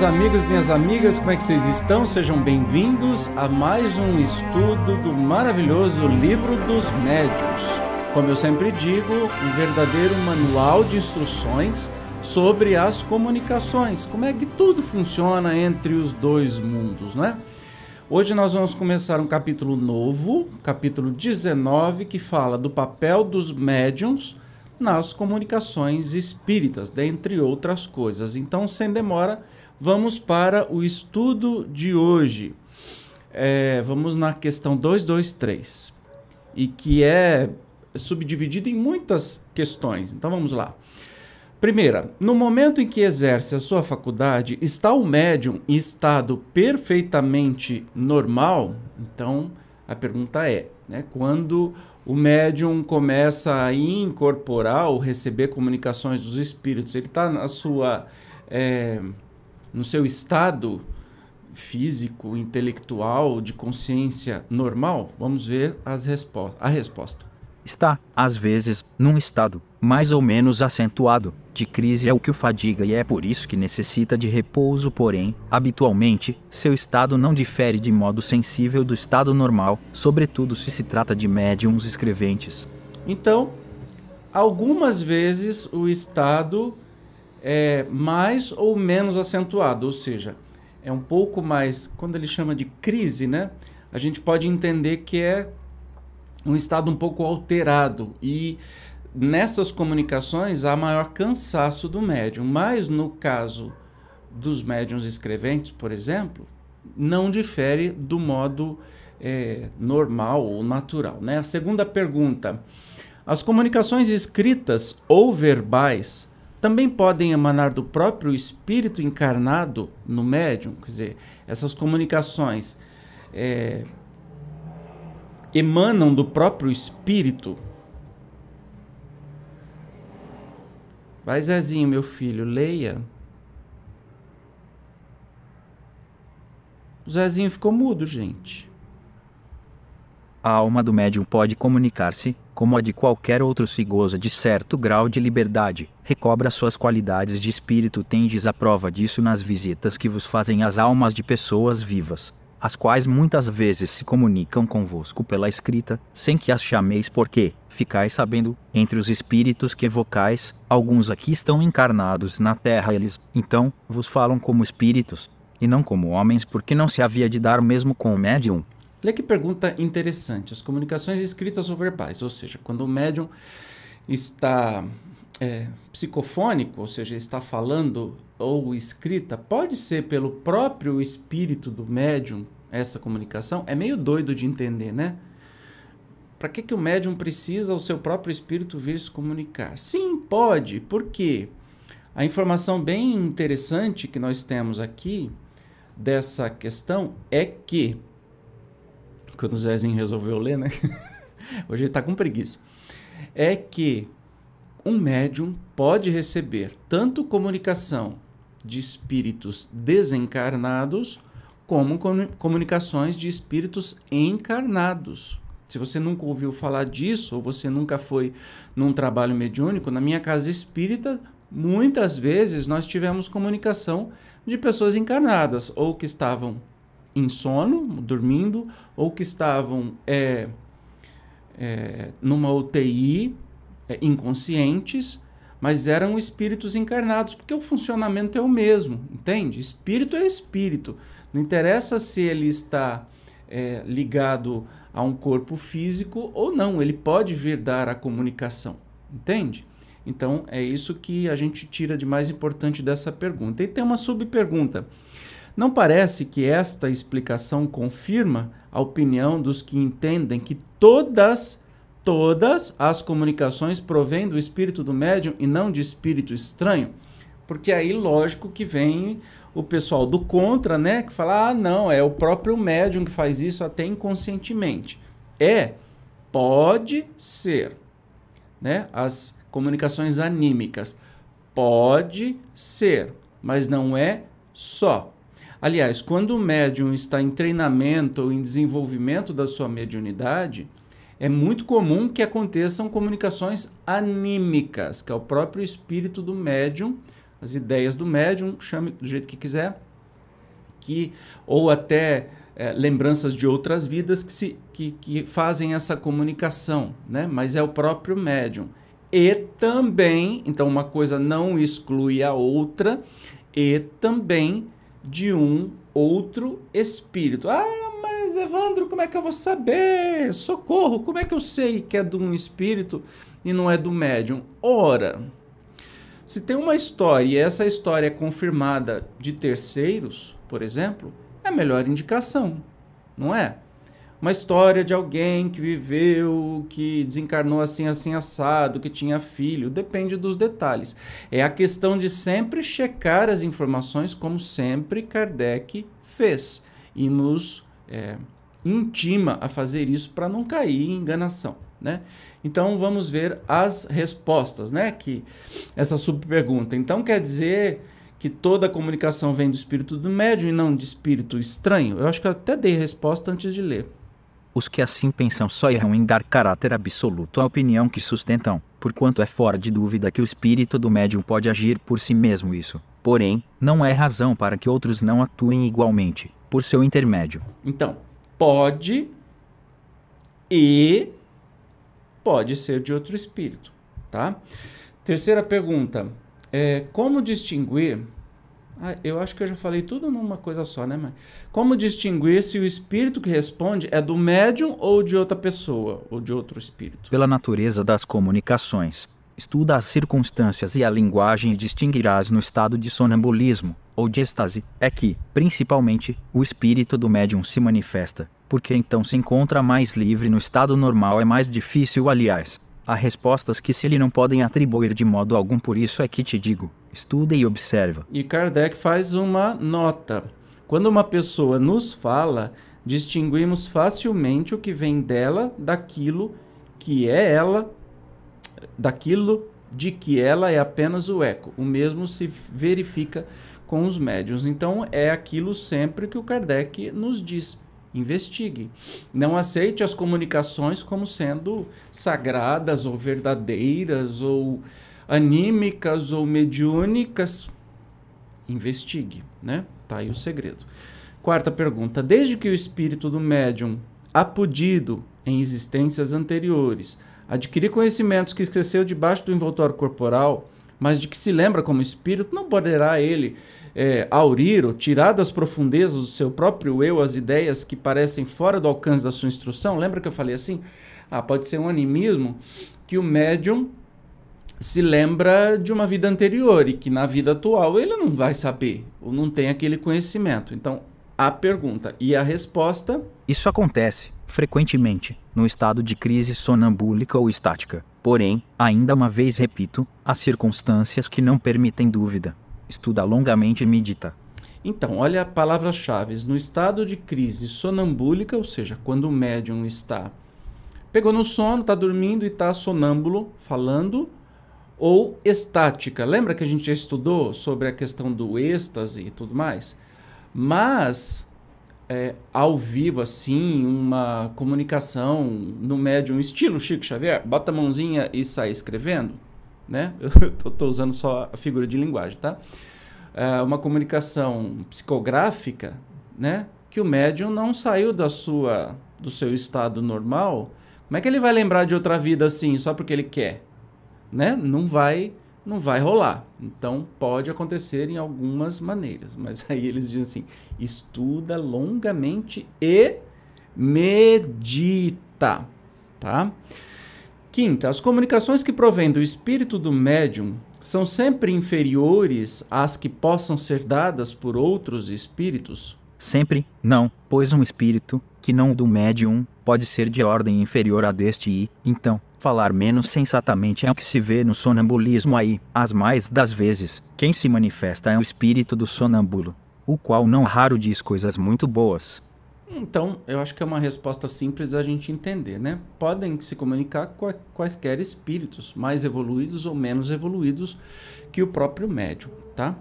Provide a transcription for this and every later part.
Meus amigos, minhas amigas, como é que vocês estão? Sejam bem-vindos a mais um estudo do maravilhoso Livro dos Médiuns. Como eu sempre digo, um verdadeiro manual de instruções sobre as comunicações, como é que tudo funciona entre os dois mundos, não é? Hoje nós vamos começar um capítulo novo, capítulo 19, que fala do papel dos médiums nas comunicações espíritas, dentre outras coisas. Então, sem demora, vamos para o estudo de hoje. É, vamos na questão 223, e que é subdividido em muitas questões. Então, vamos lá. Primeira, no momento em que exerce a sua faculdade, está o médium em estado perfeitamente normal? Então, a pergunta é, né, quando o médium começa a incorporar ou receber comunicações dos espíritos, ele está na sua é, no seu estado físico, intelectual, de consciência normal? Vamos ver as respo a resposta. Está, às vezes, num estado, mais ou menos acentuado, de crise é o que o fadiga e é por isso que necessita de repouso, porém, habitualmente, seu estado não difere de modo sensível do estado normal, sobretudo se se trata de médiums escreventes. Então, algumas vezes o estado é mais ou menos acentuado, ou seja, é um pouco mais, quando ele chama de crise, né? A gente pode entender que é um estado um pouco alterado e nessas comunicações há maior cansaço do médium, mas no caso dos médiums escreventes, por exemplo, não difere do modo é, normal ou natural. Né? A segunda pergunta: as comunicações escritas ou verbais também podem emanar do próprio espírito encarnado no médium? Quer dizer, essas comunicações é, emanam do próprio espírito. Vai, Zezinho, meu filho, leia. O Zezinho ficou mudo, gente. A alma do médium pode comunicar-se, como a de qualquer outro se goza de certo grau de liberdade, recobra suas qualidades de espírito. Tendes a prova disso nas visitas que vos fazem as almas de pessoas vivas as quais muitas vezes se comunicam convosco pela escrita, sem que as chameis, porque, ficais sabendo, entre os espíritos que evocais, alguns aqui estão encarnados na terra, eles, então, vos falam como espíritos, e não como homens, porque não se havia de dar mesmo com o médium. Olha que pergunta interessante. As comunicações escritas ou verbais, ou seja, quando o médium está é, psicofônico, ou seja, está falando ou escrita, pode ser pelo próprio espírito do médium essa comunicação. É meio doido de entender, né? Para que, que o médium precisa o seu próprio espírito vir se comunicar? Sim, pode. Por quê? A informação bem interessante que nós temos aqui dessa questão é que quando o Zezinho resolveu ler, né? Hoje ele está com preguiça. É que um médium pode receber tanto comunicação de espíritos desencarnados como comunicações de espíritos encarnados. Se você nunca ouviu falar disso, ou você nunca foi num trabalho mediúnico, na minha casa espírita, muitas vezes nós tivemos comunicação de pessoas encarnadas, ou que estavam em sono, dormindo, ou que estavam é, é, numa UTI é, inconscientes, mas eram espíritos encarnados, porque o funcionamento é o mesmo, entende? Espírito é espírito. Não interessa se ele está é, ligado a um corpo físico ou não, ele pode vir dar a comunicação, entende? Então é isso que a gente tira de mais importante dessa pergunta. E tem uma subpergunta. Não parece que esta explicação confirma a opinião dos que entendem que todas todas as comunicações provêm do espírito do médium e não de espírito estranho? Porque aí, lógico que vem o pessoal do contra, né, que fala: "Ah, não, é o próprio médium que faz isso até inconscientemente". É, pode ser, né? As comunicações anímicas pode ser, mas não é só. Aliás, quando o médium está em treinamento ou em desenvolvimento da sua mediunidade, é muito comum que aconteçam comunicações anímicas, que é o próprio espírito do médium, as ideias do médium, chame do jeito que quiser, que ou até é, lembranças de outras vidas que, se, que, que fazem essa comunicação, né? mas é o próprio médium. E também, então uma coisa não exclui a outra, e também de um outro espírito. Ah, mas Evandro, como é que eu vou saber? Socorro, como é que eu sei que é de um espírito e não é do médium? Ora, se tem uma história e essa história é confirmada de terceiros, por exemplo, é a melhor indicação, não é? Uma história de alguém que viveu, que desencarnou assim, assim, assado, que tinha filho, depende dos detalhes. É a questão de sempre checar as informações, como sempre Kardec fez, e nos é, intima a fazer isso para não cair em enganação. Né? Então vamos ver as respostas, né? Que essa subpergunta. Então quer dizer que toda a comunicação vem do espírito do médium e não de espírito estranho? Eu acho que eu até dei resposta antes de ler. Os que assim pensam só erram em dar caráter absoluto à opinião que sustentam, porquanto é fora de dúvida que o espírito do médium pode agir por si mesmo isso. Porém, não é razão para que outros não atuem igualmente, por seu intermédio. Então, pode e pode ser de outro espírito, tá? Terceira pergunta: é, como distinguir? Ah, eu acho que eu já falei tudo numa coisa só, né, mãe? Como distinguir se o espírito que responde é do médium ou de outra pessoa, ou de outro espírito? Pela natureza das comunicações. Estuda as circunstâncias e a linguagem e distinguirás no estado de sonambulismo ou de êxtase. É que, principalmente, o espírito do médium se manifesta, porque então se encontra mais livre no estado normal é mais difícil, aliás, Há respostas que se lhe não podem atribuir de modo algum, por isso é que te digo: estuda e observa. E Kardec faz uma nota. Quando uma pessoa nos fala, distinguimos facilmente o que vem dela daquilo que é ela, daquilo de que ela é apenas o eco. O mesmo se verifica com os médios. Então é aquilo sempre que o Kardec nos diz investigue. Não aceite as comunicações como sendo sagradas ou verdadeiras ou anímicas ou mediúnicas. Investigue, né? Tá aí o segredo. Quarta pergunta: desde que o espírito do médium apudido em existências anteriores adquirir conhecimentos que esqueceu debaixo do envoltório corporal, mas de que se lembra como espírito, não poderá ele é, aurir ou tirar das profundezas do seu próprio eu as ideias que parecem fora do alcance da sua instrução? Lembra que eu falei assim? Ah, pode ser um animismo que o médium se lembra de uma vida anterior e que na vida atual ele não vai saber ou não tem aquele conhecimento. Então, a pergunta e a resposta. Isso acontece frequentemente no estado de crise sonambúlica ou estática. Porém, ainda uma vez repito, há circunstâncias que não permitem dúvida estuda longamente e medita. Então, olha palavras-chave. No estado de crise sonambúlica, ou seja, quando o médium está pegou no sono, está dormindo e está sonâmbulo, falando, ou estática. Lembra que a gente já estudou sobre a questão do êxtase e tudo mais? Mas, é, ao vivo, assim, uma comunicação no médium, estilo Chico Xavier, bota a mãozinha e sai escrevendo, né? Eu estou usando só a figura de linguagem, tá? É uma comunicação psicográfica, né? Que o médium não saiu da sua, do seu estado normal. Como é que ele vai lembrar de outra vida assim, só porque ele quer? Né? Não vai, não vai rolar. Então pode acontecer em algumas maneiras, mas aí eles dizem assim: estuda longamente e medita, tá? Quinta, as comunicações que provêm do espírito do médium são sempre inferiores às que possam ser dadas por outros espíritos? Sempre não, pois um espírito, que não do médium, pode ser de ordem inferior a deste e, então, falar menos sensatamente é o que se vê no sonambulismo aí. As mais das vezes, quem se manifesta é o espírito do sonâmbulo, o qual não raro diz coisas muito boas, então, eu acho que é uma resposta simples da gente entender, né? Podem se comunicar com quaisquer espíritos, mais evoluídos ou menos evoluídos que o próprio médium, tá?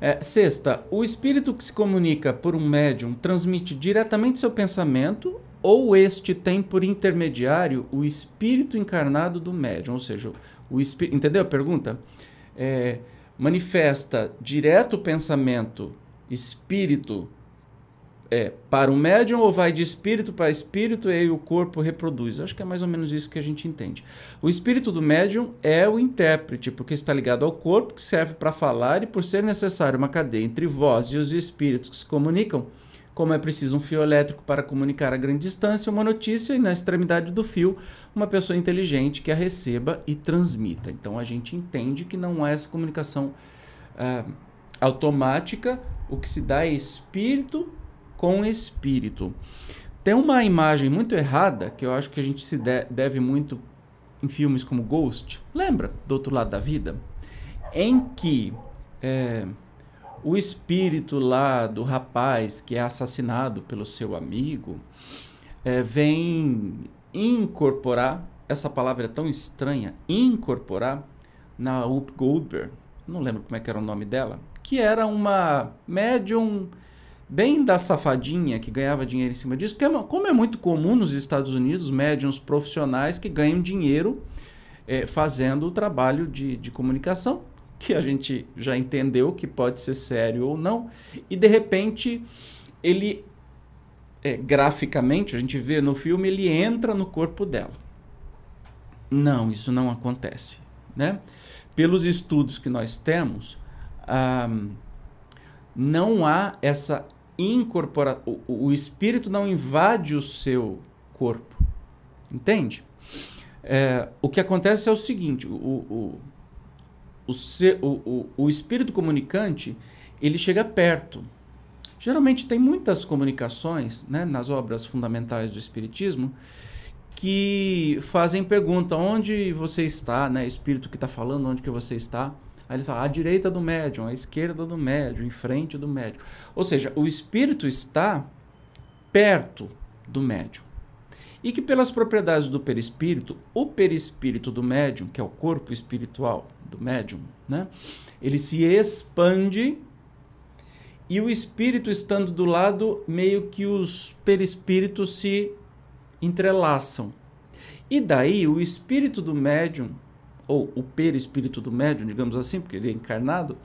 É, sexta, o espírito que se comunica por um médium transmite diretamente seu pensamento ou este tem por intermediário o espírito encarnado do médium, ou seja, o espírito, entendeu a pergunta? É, manifesta direto o pensamento espírito é para o médium ou vai de espírito para espírito e aí o corpo reproduz? Acho que é mais ou menos isso que a gente entende. O espírito do médium é o intérprete, porque está ligado ao corpo, que serve para falar, e por ser necessário uma cadeia entre vós e os espíritos que se comunicam, como é preciso um fio elétrico para comunicar a grande distância uma notícia, e na extremidade do fio, uma pessoa inteligente que a receba e transmita. Então a gente entende que não é essa comunicação ah, automática, o que se dá é espírito com espírito. Tem uma imagem muito errada que eu acho que a gente se deve muito em filmes como Ghost, lembra? Do outro lado da vida? Em que é, o espírito lá do rapaz que é assassinado pelo seu amigo é, vem incorporar essa palavra é tão estranha incorporar na Up Goldberg, não lembro como é que era o nome dela, que era uma médium bem da safadinha que ganhava dinheiro em cima disso, que é, como é muito comum nos Estados Unidos, médiums profissionais que ganham dinheiro é, fazendo o trabalho de, de comunicação, que a gente já entendeu que pode ser sério ou não, e de repente ele, é, graficamente, a gente vê no filme, ele entra no corpo dela. Não, isso não acontece. Né? Pelos estudos que nós temos, ah, não há essa incorpora o, o espírito não invade o seu corpo. Entende? É, o que acontece é o seguinte: o, o, o, o, o espírito comunicante ele chega perto. Geralmente tem muitas comunicações né, nas obras fundamentais do Espiritismo que fazem pergunta: onde você está, né? Espírito que está falando, onde que você está? Aí ele fala, à direita do médium, à esquerda do médium, em frente do médium. Ou seja, o espírito está perto do médium. E que pelas propriedades do perispírito, o perispírito do médium, que é o corpo espiritual do médium, né? ele se expande e o espírito estando do lado, meio que os perispíritos se entrelaçam. E daí o espírito do médium ou o perispírito do médium, digamos assim, porque ele é encarnado,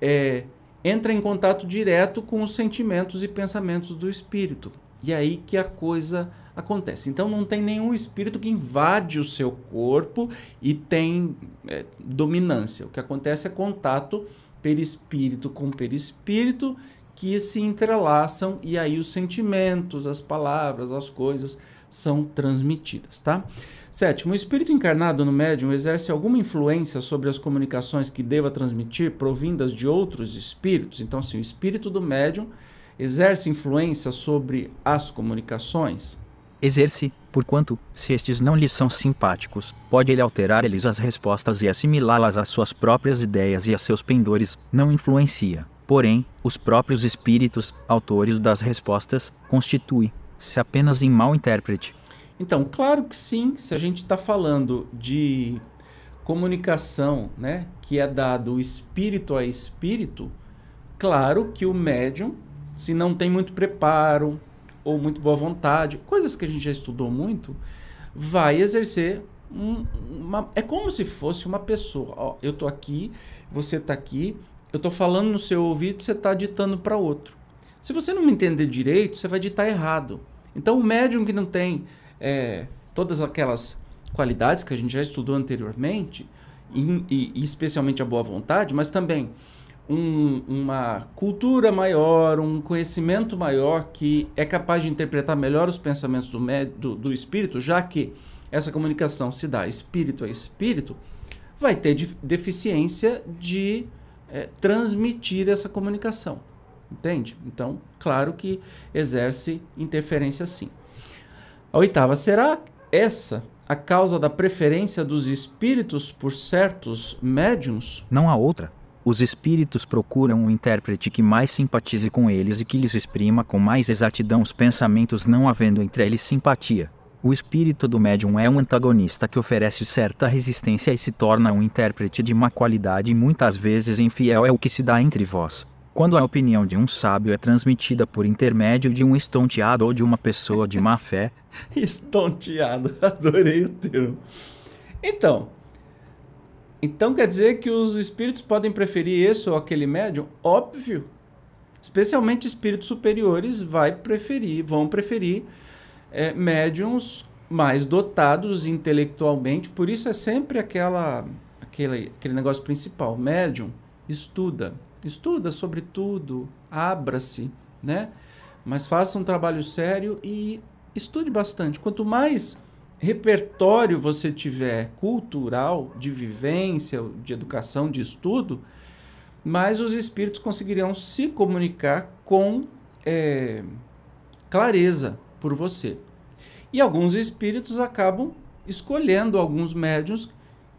é, entra em contato direto com os sentimentos e pensamentos do espírito. E aí que a coisa acontece. Então não tem nenhum espírito que invade o seu corpo e tem é, dominância. O que acontece é contato perispírito com perispírito que se entrelaçam e aí os sentimentos, as palavras, as coisas são transmitidas, tá? Sétimo, o espírito encarnado no médium exerce alguma influência sobre as comunicações que deva transmitir provindas de outros espíritos? Então, assim, o espírito do médium exerce influência sobre as comunicações? Exerce, porquanto, se estes não lhes são simpáticos, pode ele alterar-lhes as respostas e assimilá-las às suas próprias ideias e a seus pendores, não influencia. Porém, os próprios espíritos, autores das respostas, constituem-se apenas em mau intérprete, então, claro que sim, se a gente está falando de comunicação, né, que é dado espírito a espírito, claro que o médium, se não tem muito preparo ou muito boa vontade, coisas que a gente já estudou muito, vai exercer um, uma, é como se fosse uma pessoa. Ó, eu tô aqui, você tá aqui, eu tô falando no seu ouvido, você está ditando para outro. Se você não me entender direito, você vai ditar errado. Então, o médium que não tem é, todas aquelas qualidades que a gente já estudou anteriormente, e, e, e especialmente a boa vontade, mas também um, uma cultura maior, um conhecimento maior que é capaz de interpretar melhor os pensamentos do, do, do espírito, já que essa comunicação se dá espírito a espírito, vai ter deficiência de é, transmitir essa comunicação. Entende? Então, claro que exerce interferência sim. A oitava, será essa a causa da preferência dos espíritos por certos médiums? Não há outra. Os espíritos procuram um intérprete que mais simpatize com eles e que lhes exprima com mais exatidão os pensamentos, não havendo entre eles simpatia. O espírito do médium é um antagonista que oferece certa resistência e se torna um intérprete de má qualidade e muitas vezes infiel é o que se dá entre vós. Quando a opinião de um sábio é transmitida por intermédio de um estonteado ou de uma pessoa de má fé. estonteado, adorei o termo. Então, então quer dizer que os espíritos podem preferir esse ou aquele médium? Óbvio. Especialmente espíritos superiores vai preferir, vão preferir é, médiums mais dotados intelectualmente, por isso é sempre aquela, aquele, aquele negócio principal. Médium estuda, estuda sobre tudo, abra-se, né? Mas faça um trabalho sério e estude bastante. Quanto mais repertório você tiver cultural, de vivência, de educação, de estudo, mais os espíritos conseguirão se comunicar com é, clareza por você. E alguns espíritos acabam escolhendo alguns médiums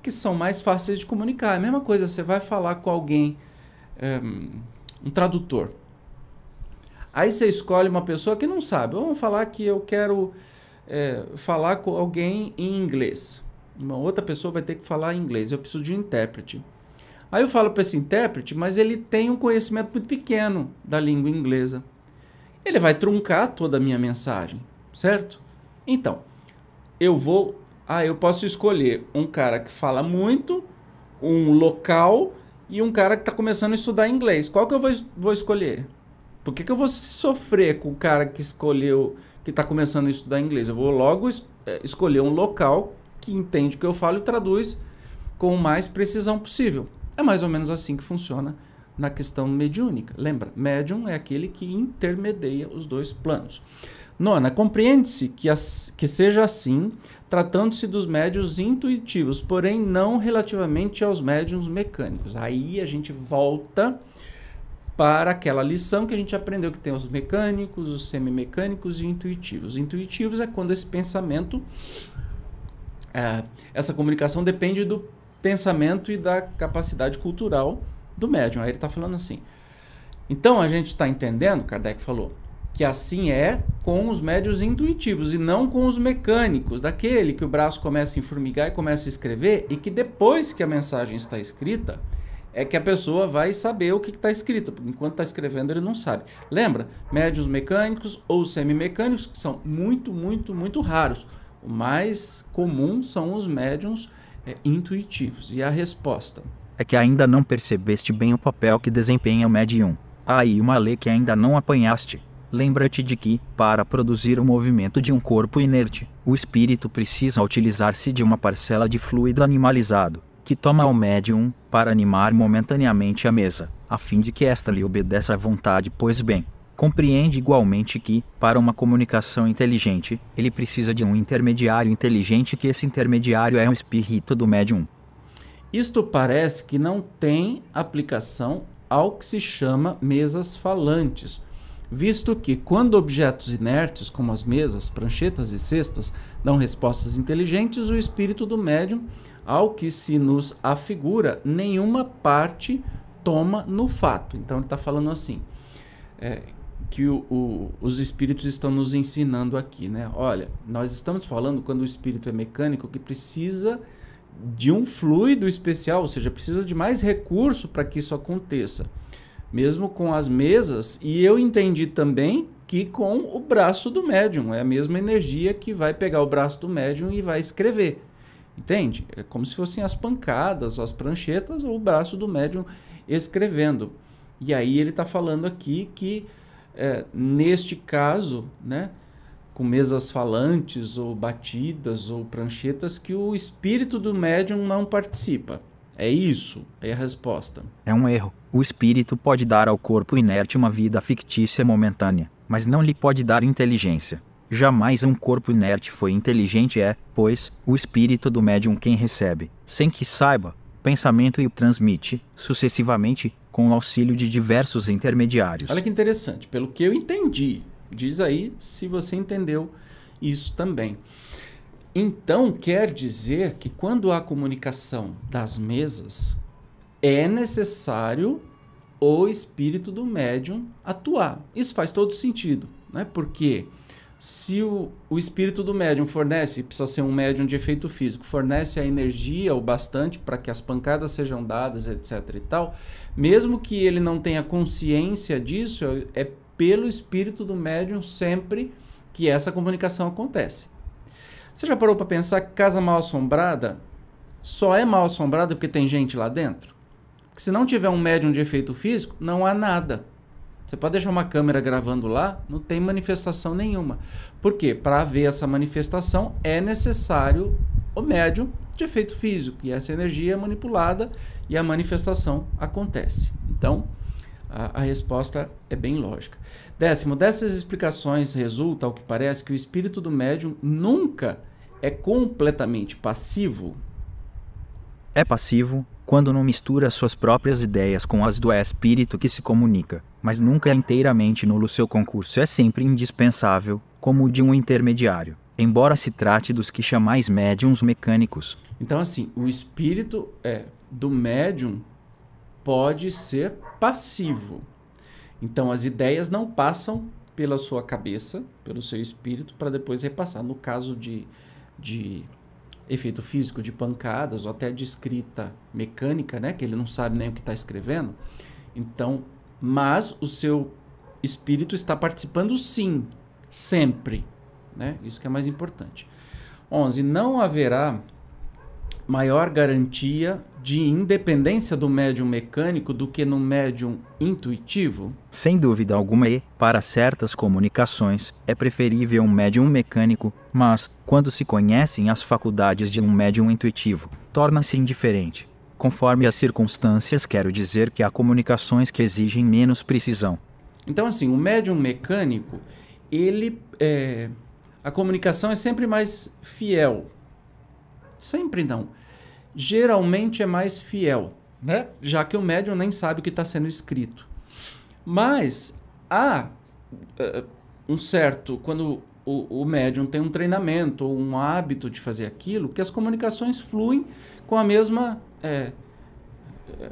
que são mais fáceis de comunicar. É a mesma coisa, você vai falar com alguém, um, eh, um tradutor. Aí você escolhe uma pessoa que não sabe. Vamos falar que eu quero é, falar com alguém em inglês. Uma outra pessoa vai ter que falar inglês. Eu preciso de um intérprete. Aí eu falo para esse intérprete, mas ele tem um conhecimento muito pequeno da língua inglesa. Ele vai truncar toda a minha mensagem, certo? Então, eu vou. Ah, eu posso escolher um cara que fala muito, um local e um cara que está começando a estudar inglês. Qual que eu vou, vou escolher? Por que, que eu vou sofrer com o cara que escolheu, que está começando a estudar inglês? Eu vou logo es é, escolher um local que entende o que eu falo e traduz com mais precisão possível. É mais ou menos assim que funciona na questão mediúnica. Lembra, médium é aquele que intermedia os dois planos. Nona, compreende-se que, que seja assim, tratando-se dos médios intuitivos, porém não relativamente aos médiums mecânicos. Aí a gente volta para aquela lição que a gente aprendeu que tem os mecânicos, os semimecânicos e intuitivos. Intuitivos é quando esse pensamento, é, essa comunicação depende do pensamento e da capacidade cultural do médium. Aí ele está falando assim. Então a gente está entendendo, Kardec falou, que assim é com os médios intuitivos e não com os mecânicos, daquele que o braço começa a informigar e começa a escrever e que depois que a mensagem está escrita, é que a pessoa vai saber o que está escrito, enquanto está escrevendo ele não sabe. Lembra? Médios mecânicos ou semimecânicos, que são muito, muito, muito raros. O mais comum são os médiums é, intuitivos. E a resposta? É que ainda não percebeste bem o papel que desempenha o médium. Aí uma lei que ainda não apanhaste. Lembra-te de que, para produzir o movimento de um corpo inerte, o espírito precisa utilizar-se de uma parcela de fluido animalizado, que toma ao médium para animar momentaneamente a mesa, a fim de que esta lhe obedeça à vontade. Pois bem, compreende igualmente que, para uma comunicação inteligente, ele precisa de um intermediário inteligente, que esse intermediário é o espírito do médium. Isto parece que não tem aplicação ao que se chama mesas falantes visto que, quando objetos inertes, como as mesas, pranchetas e cestas, dão respostas inteligentes, o espírito do médium, ao que se nos afigura, nenhuma parte toma no fato. Então, ele está falando assim. É, que o, o, os espíritos estão nos ensinando aqui, né? Olha, nós estamos falando quando o espírito é mecânico que precisa de um fluido especial, ou seja, precisa de mais recurso para que isso aconteça mesmo com as mesas, e eu entendi também que com o braço do médium, é a mesma energia que vai pegar o braço do médium e vai escrever. Entende? É como se fossem as pancadas, as pranchetas ou o braço do médium escrevendo. E aí ele está falando aqui que é, neste caso, né, com mesas falantes ou batidas ou pranchetas, que o espírito do médium não participa. É isso? É a resposta. É um erro. O espírito pode dar ao corpo inerte uma vida fictícia momentânea, mas não lhe pode dar inteligência. Jamais um corpo inerte foi inteligente é, pois, o espírito do médium quem recebe, sem que saiba, pensamento e o transmite, sucessivamente, com o auxílio de diversos intermediários. Olha que interessante, pelo que eu entendi. Diz aí se você entendeu isso também. Então, quer dizer que quando há comunicação das mesas, é necessário o espírito do médium atuar. Isso faz todo sentido, né? Porque se o, o espírito do médium fornece, precisa ser um médium de efeito físico, fornece a energia o bastante para que as pancadas sejam dadas, etc e tal, mesmo que ele não tenha consciência disso, é, é pelo espírito do médium sempre que essa comunicação acontece. Você já parou para pensar que casa mal assombrada só é mal assombrada porque tem gente lá dentro? Porque se não tiver um médium de efeito físico, não há nada. Você pode deixar uma câmera gravando lá, não tem manifestação nenhuma. Por quê? Para haver essa manifestação é necessário o médium de efeito físico. E essa energia é manipulada e a manifestação acontece. Então, a, a resposta é bem lógica. Décimo, dessas explicações resulta, ao que parece, que o espírito do médium nunca é completamente passivo. É passivo quando não mistura suas próprias ideias com as do espírito que se comunica, mas nunca é inteiramente nulo seu concurso é sempre indispensável, como o de um intermediário, embora se trate dos que chamais médiums mecânicos. Então, assim, o espírito é, do médium pode ser passivo. Então, as ideias não passam pela sua cabeça, pelo seu espírito, para depois repassar. No caso de, de efeito físico de pancadas ou até de escrita mecânica, né, que ele não sabe nem o que está escrevendo. Então, mas o seu espírito está participando sim, sempre, né? Isso que é mais importante. 11. Não haverá maior garantia de independência do médium mecânico do que no médium intuitivo? Sem dúvida alguma, e, para certas comunicações, é preferível um médium mecânico, mas, quando se conhecem as faculdades de um médium intuitivo, torna-se indiferente. Conforme as circunstâncias, quero dizer que há comunicações que exigem menos precisão. Então, assim, o médium mecânico, ele. É, a comunicação é sempre mais fiel. Sempre não geralmente é mais fiel, né? já que o médium nem sabe o que está sendo escrito. Mas há uh, um certo, quando o, o médium tem um treinamento ou um hábito de fazer aquilo, que as comunicações fluem com a mesma é, é,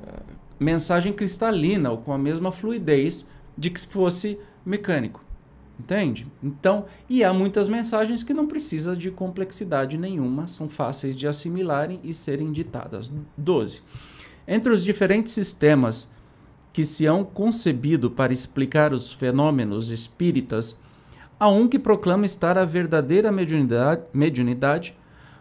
mensagem cristalina ou com a mesma fluidez de que se fosse mecânico. Entende? Então, e há muitas mensagens que não precisa de complexidade nenhuma, são fáceis de assimilarem e serem ditadas. 12. Entre os diferentes sistemas que se hão concebido para explicar os fenômenos espíritas, há um que proclama estar a verdadeira mediunidade, mediunidade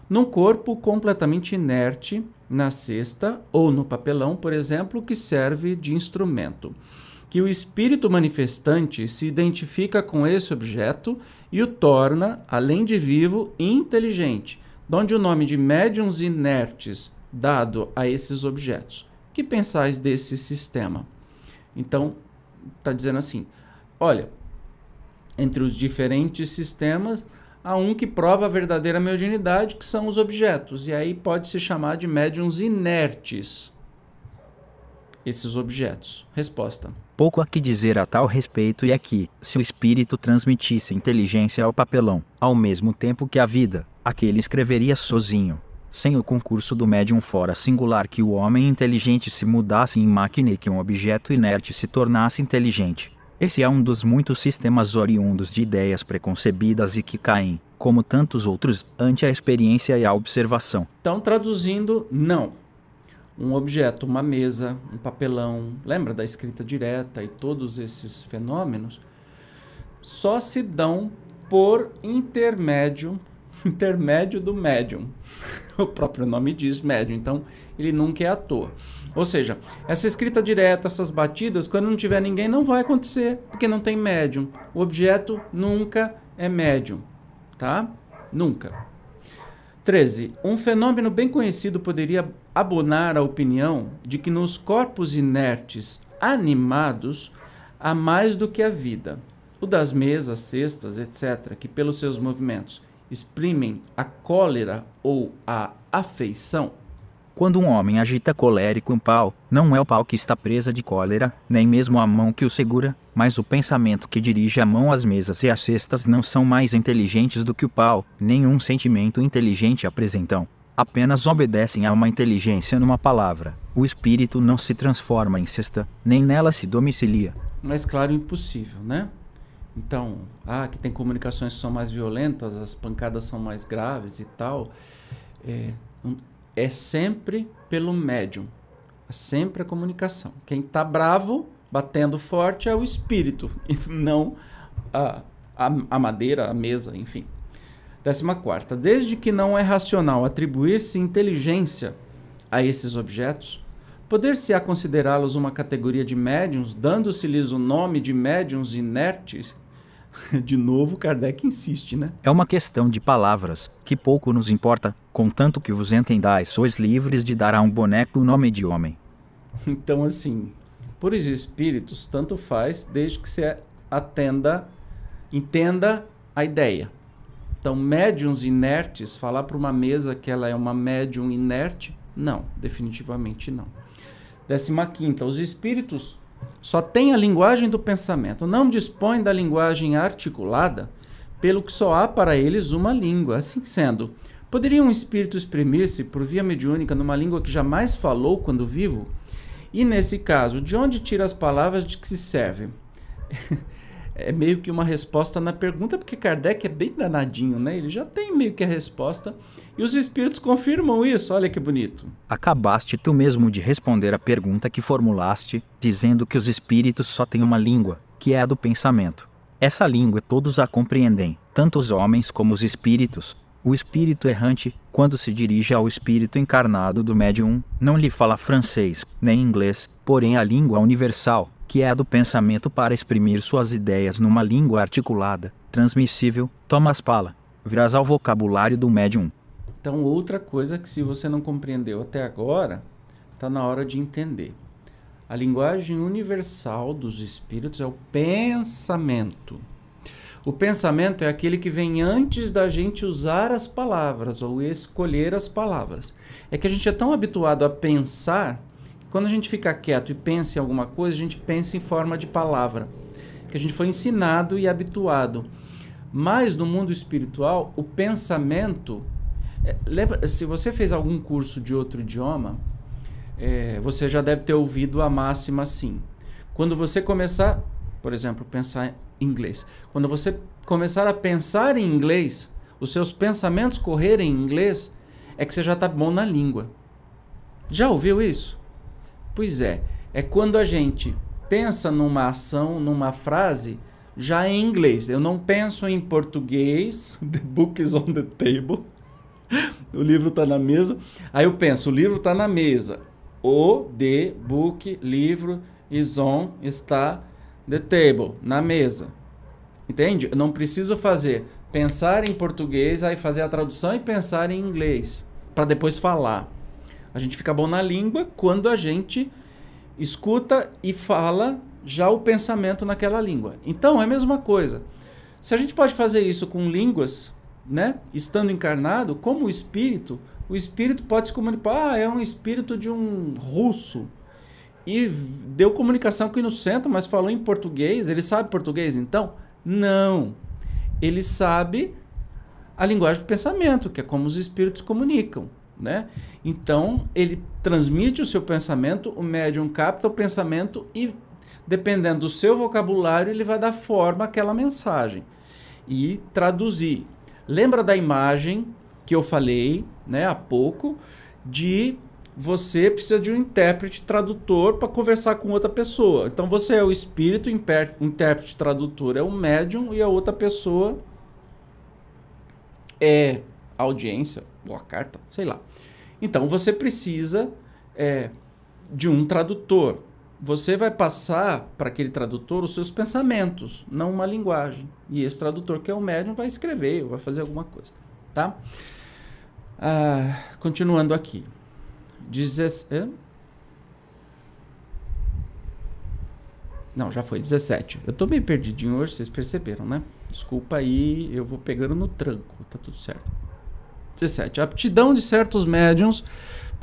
num corpo completamente inerte, na cesta ou no papelão, por exemplo, que serve de instrumento que o espírito manifestante se identifica com esse objeto e o torna, além de vivo, inteligente, donde o nome de médiums inertes dado a esses objetos. Que pensais desse sistema? Então, está dizendo assim: olha, entre os diferentes sistemas, há um que prova a verdadeira mediunidade, que são os objetos, e aí pode se chamar de médiums inertes esses objetos? Resposta: Pouco há que dizer a tal respeito e é que, se o espírito transmitisse inteligência ao papelão, ao mesmo tempo que a vida, aquele escreveria sozinho. Sem o concurso do médium fora singular que o homem inteligente se mudasse em máquina e que um objeto inerte se tornasse inteligente. Esse é um dos muitos sistemas oriundos de ideias preconcebidas e que caem, como tantos outros, ante a experiência e a observação. Então, traduzindo, não um objeto, uma mesa, um papelão, lembra da escrita direta e todos esses fenômenos, só se dão por intermédio, intermédio do médium. o próprio nome diz médium, então ele nunca é à toa. Ou seja, essa escrita direta, essas batidas, quando não tiver ninguém, não vai acontecer, porque não tem médium. O objeto nunca é médium, tá? Nunca. 13. Um fenômeno bem conhecido poderia abonar a opinião de que nos corpos inertes animados há mais do que a vida. O das mesas, cestas, etc., que pelos seus movimentos exprimem a cólera ou a afeição. Quando um homem agita colérico um pau, não é o pau que está presa de cólera, nem mesmo a mão que o segura, mas o pensamento que dirige a mão às mesas e às cestas não são mais inteligentes do que o pau, nenhum sentimento inteligente apresentam. Apenas obedecem a uma inteligência numa palavra. O espírito não se transforma em cesta, nem nela se domicilia. Mas claro, impossível, né? Então, ah, que tem comunicações que são mais violentas, as pancadas são mais graves e tal. É, é sempre pelo médium. É sempre a comunicação. Quem está bravo, batendo forte, é o espírito, e não a, a, a madeira, a mesa, enfim. Décima quarta. Desde que não é racional atribuir-se inteligência a esses objetos, poder-se-á considerá-los uma categoria de médiums, dando-se-lhes o nome de médiums inertes De novo, Kardec insiste, né? É uma questão de palavras, que pouco nos importa, contanto que vos entendais, sois livres de dar a um boneco o nome de homem. Então, assim, por os espíritos, tanto faz, desde que você atenda, entenda a ideia. Então, médiums inertes, falar para uma mesa que ela é uma médium inerte, não, definitivamente não. Décima quinta, os espíritos só tem a linguagem do pensamento, não dispõe da linguagem articulada, pelo que só há para eles uma língua. Assim sendo, poderia um espírito exprimir-se por via mediúnica numa língua que jamais falou quando vivo? E nesse caso, de onde tira as palavras de que se serve? é meio que uma resposta na pergunta, porque Kardec é bem danadinho, né? Ele já tem meio que a resposta. E os espíritos confirmam isso, olha que bonito. Acabaste tu mesmo de responder a pergunta que formulaste, dizendo que os espíritos só têm uma língua, que é a do pensamento. Essa língua todos a compreendem, tanto os homens como os espíritos. O espírito errante, quando se dirige ao espírito encarnado do médium, não lhe fala francês, nem inglês, porém a língua universal, que é a do pensamento para exprimir suas ideias numa língua articulada, transmissível, Thomas Pala, virás ao vocabulário do médium. Então, outra coisa que se você não compreendeu até agora, está na hora de entender. A linguagem universal dos espíritos é o pensamento. O pensamento é aquele que vem antes da gente usar as palavras ou escolher as palavras. É que a gente é tão habituado a pensar quando a gente fica quieto e pensa em alguma coisa, a gente pensa em forma de palavra, que a gente foi ensinado e habituado. Mas no mundo espiritual, o pensamento. É, lembra, se você fez algum curso de outro idioma, é, você já deve ter ouvido a máxima assim. Quando você começar, por exemplo, pensar em inglês, quando você começar a pensar em inglês, os seus pensamentos correrem em inglês, é que você já está bom na língua. Já ouviu isso? Pois é, é quando a gente pensa numa ação, numa frase, já em inglês. Eu não penso em português, the book is on the table, o livro está na mesa. Aí eu penso, o livro está na mesa. O, the, book, livro, is on, está, the table, na mesa. Entende? Eu não preciso fazer pensar em português, aí fazer a tradução e pensar em inglês, para depois falar. A gente fica bom na língua quando a gente escuta e fala já o pensamento naquela língua. Então é a mesma coisa. Se a gente pode fazer isso com línguas, né, estando encarnado, como o espírito, o espírito pode se comunicar. Ah, é um espírito de um russo e deu comunicação aqui no centro, mas falou em português. Ele sabe português então? Não. Ele sabe a linguagem do pensamento, que é como os espíritos comunicam né? Então, ele transmite o seu pensamento, o médium capta o pensamento e, dependendo do seu vocabulário, ele vai dar forma àquela mensagem e traduzir. Lembra da imagem que eu falei né, há pouco de você precisa de um intérprete tradutor para conversar com outra pessoa. Então você é o espírito, o intérprete tradutor é o médium e a outra pessoa é audiência, ou a carta, sei lá. Então você precisa é, de um tradutor. Você vai passar para aquele tradutor os seus pensamentos, não uma linguagem. E esse tradutor, que é o médium, vai escrever, vai fazer alguma coisa. Tá? Ah, continuando aqui. Dezes... Não, já foi 17. Eu tô meio perdidinho hoje, vocês perceberam, né? Desculpa aí, eu vou pegando no tranco, tá tudo certo. 17. A aptidão de certos médiums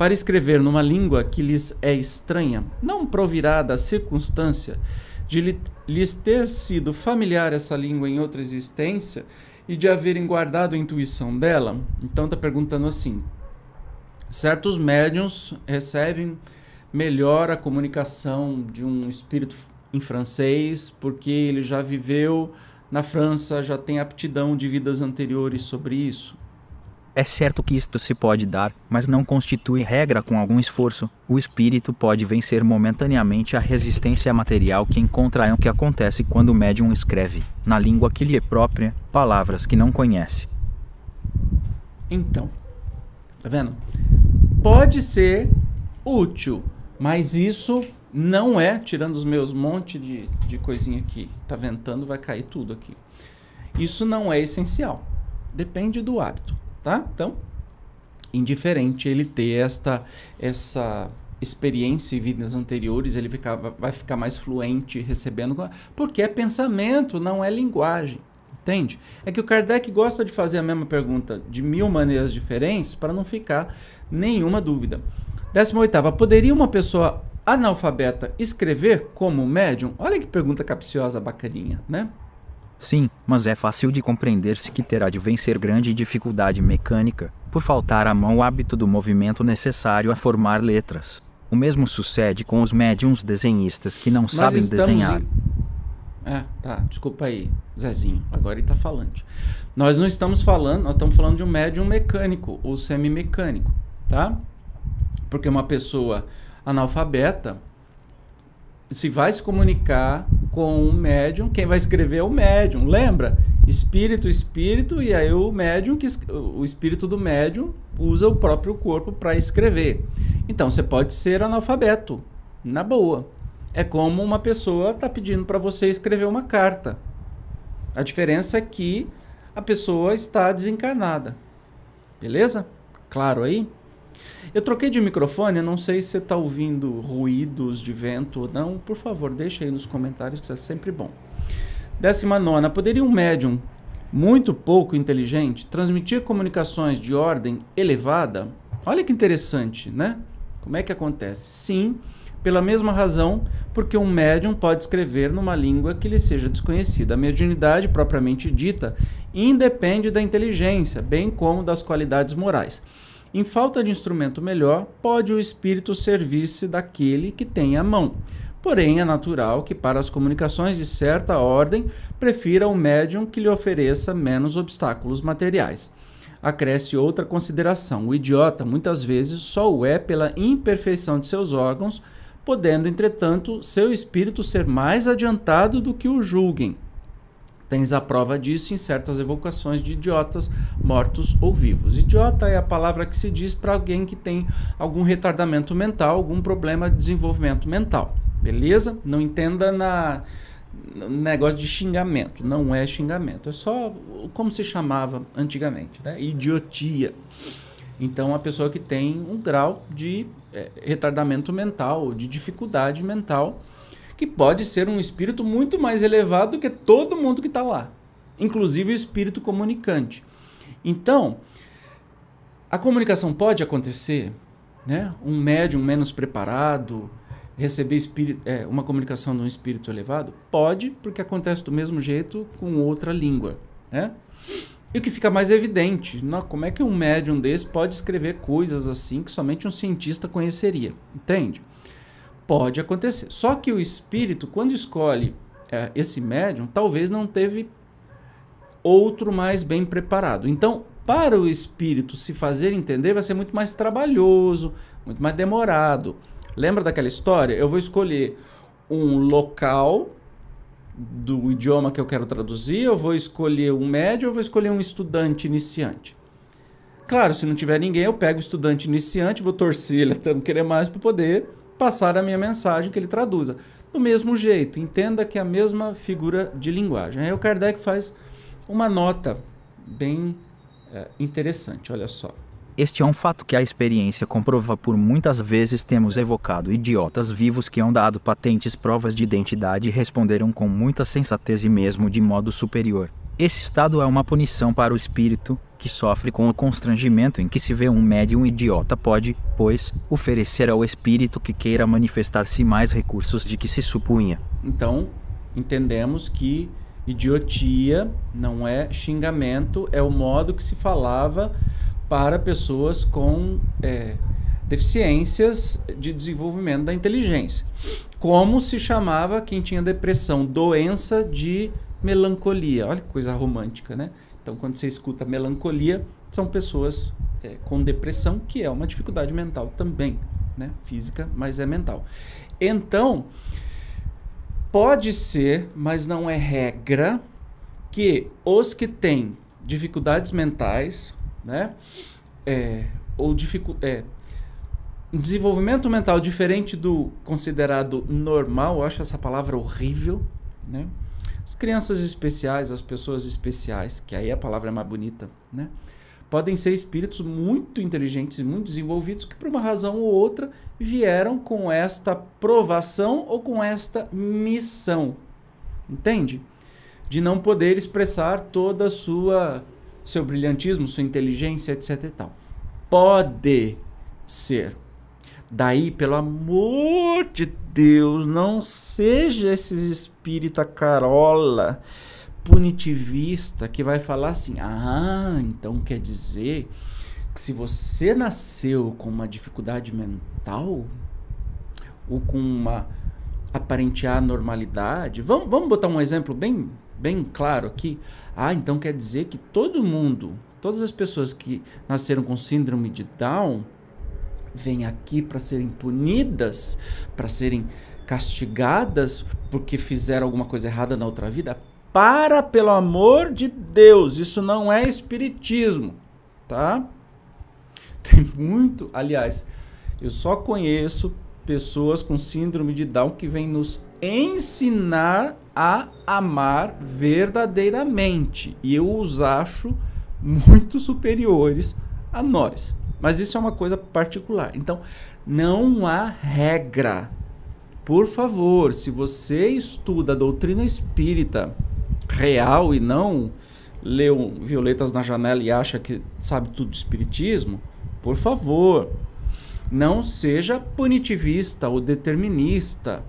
para escrever numa língua que lhes é estranha não provirá da circunstância de lhes ter sido familiar essa língua em outra existência e de haverem guardado a intuição dela? Então está perguntando assim: certos médiums recebem melhor a comunicação de um espírito em francês porque ele já viveu na França, já tem aptidão de vidas anteriores sobre isso. É certo que isto se pode dar, mas não constitui regra com algum esforço. O espírito pode vencer momentaneamente a resistência material que encontra o que acontece quando o médium escreve, na língua que lhe é própria, palavras que não conhece. Então, tá vendo? Pode ser útil, mas isso não é, tirando os meus monte de, de coisinha aqui, tá ventando, vai cair tudo aqui. Isso não é essencial. Depende do hábito tá? Então, indiferente ele ter esta essa experiência em vidas anteriores, ele fica, vai ficar mais fluente recebendo, porque é pensamento, não é linguagem. Entende? É que o Kardec gosta de fazer a mesma pergunta de mil maneiras diferentes para não ficar nenhuma dúvida. 18. Poderia uma pessoa analfabeta escrever como médium? Olha que pergunta capciosa, bacaninha, né? Sim, mas é fácil de compreender-se que terá de vencer grande dificuldade mecânica, por faltar à mão o hábito do movimento necessário a formar letras. O mesmo sucede com os médiums desenhistas que não Nós sabem desenhar. Em... É, tá, desculpa aí, Zezinho, agora ele tá falando. Nós não estamos falando, nós estamos falando de um médium mecânico ou semimecânico, tá? Porque uma pessoa analfabeta, se vai se comunicar com o médium, quem vai escrever é o médium, lembra? Espírito, espírito, e aí o médium, que, o espírito do médium usa o próprio corpo para escrever. Então você pode ser analfabeto, na boa. É como uma pessoa está pedindo para você escrever uma carta. A diferença é que a pessoa está desencarnada. Beleza? Claro aí? Eu troquei de microfone, não sei se você está ouvindo ruídos de vento ou não. Por favor, deixa aí nos comentários que isso é sempre bom. Décima nona, poderia um médium muito pouco inteligente transmitir comunicações de ordem elevada? Olha que interessante, né? Como é que acontece? Sim, pela mesma razão, porque um médium pode escrever numa língua que lhe seja desconhecida. A mediunidade, propriamente dita, independe da inteligência, bem como das qualidades morais. Em falta de instrumento melhor, pode o espírito servir-se daquele que tem a mão. Porém, é natural que, para as comunicações de certa ordem, prefira o médium que lhe ofereça menos obstáculos materiais. Acresce outra consideração: o idiota, muitas vezes, só o é pela imperfeição de seus órgãos, podendo, entretanto, seu espírito ser mais adiantado do que o julguem. Tens a prova disso em certas evocações de idiotas mortos ou vivos. Idiota é a palavra que se diz para alguém que tem algum retardamento mental, algum problema de desenvolvimento mental. Beleza? Não entenda na negócio de xingamento. Não é xingamento. É só como se chamava antigamente, né? Idiotia. Então, a pessoa que tem um grau de é, retardamento mental, de dificuldade mental, que pode ser um espírito muito mais elevado do que todo mundo que está lá, inclusive o espírito comunicante. Então, a comunicação pode acontecer, né? Um médium menos preparado receber espírito, é, uma comunicação de um espírito elevado? Pode, porque acontece do mesmo jeito com outra língua, né? E o que fica mais evidente, não, como é que um médium desse pode escrever coisas assim que somente um cientista conheceria, entende? Pode acontecer. Só que o espírito, quando escolhe é, esse médium, talvez não teve outro mais bem preparado. Então, para o espírito se fazer entender, vai ser muito mais trabalhoso, muito mais demorado. Lembra daquela história? Eu vou escolher um local do idioma que eu quero traduzir, eu vou escolher um médio, eu vou escolher um estudante iniciante. Claro, se não tiver ninguém, eu pego o estudante iniciante, vou torcer ele até não querer mais para poder passar a minha mensagem que ele traduza. Do mesmo jeito, entenda que é a mesma figura de linguagem. Aí o Kardec faz uma nota bem é, interessante, olha só. Este é um fato que a experiência comprova por muitas vezes temos evocado idiotas vivos que hão dado patentes provas de identidade e responderam com muita sensatez e mesmo de modo superior. Esse estado é uma punição para o espírito, que sofre com o constrangimento em que se vê um médium idiota pode, pois, oferecer ao espírito que queira manifestar-se mais recursos de que se supunha. Então, entendemos que idiotia não é xingamento, é o modo que se falava para pessoas com é, deficiências de desenvolvimento da inteligência. Como se chamava quem tinha depressão? Doença de melancolia. Olha que coisa romântica, né? Então, quando você escuta melancolia, são pessoas é, com depressão, que é uma dificuldade mental também, né? Física, mas é mental. Então, pode ser, mas não é regra, que os que têm dificuldades mentais, né? É, ou dificu é, desenvolvimento mental diferente do considerado normal, eu acho essa palavra horrível, né? As crianças especiais, as pessoas especiais, que aí a palavra é mais bonita, né? Podem ser espíritos muito inteligentes muito desenvolvidos que, por uma razão ou outra, vieram com esta provação ou com esta missão. Entende? De não poder expressar toda a sua seu brilhantismo, sua inteligência, etc e tal. Pode ser. Daí, pelo amor de Deus, não seja esses espírita carola punitivista que vai falar assim: "Ah, então quer dizer que se você nasceu com uma dificuldade mental ou com uma aparente anormalidade, vamos, vamos botar um exemplo bem bem claro aqui. Ah, então quer dizer que todo mundo, todas as pessoas que nasceram com síndrome de Down vêm aqui para serem punidas, para serem castigadas porque fizeram alguma coisa errada na outra vida? Para, pelo amor de Deus, isso não é espiritismo, tá? Tem muito, aliás, eu só conheço pessoas com síndrome de Down que vêm nos ensinar a amar verdadeiramente. E eu os acho muito superiores a nós. Mas isso é uma coisa particular. Então, não há regra. Por favor, se você estuda a doutrina espírita real e não leu Violetas na Janela e acha que sabe tudo de espiritismo, por favor, não seja punitivista ou determinista.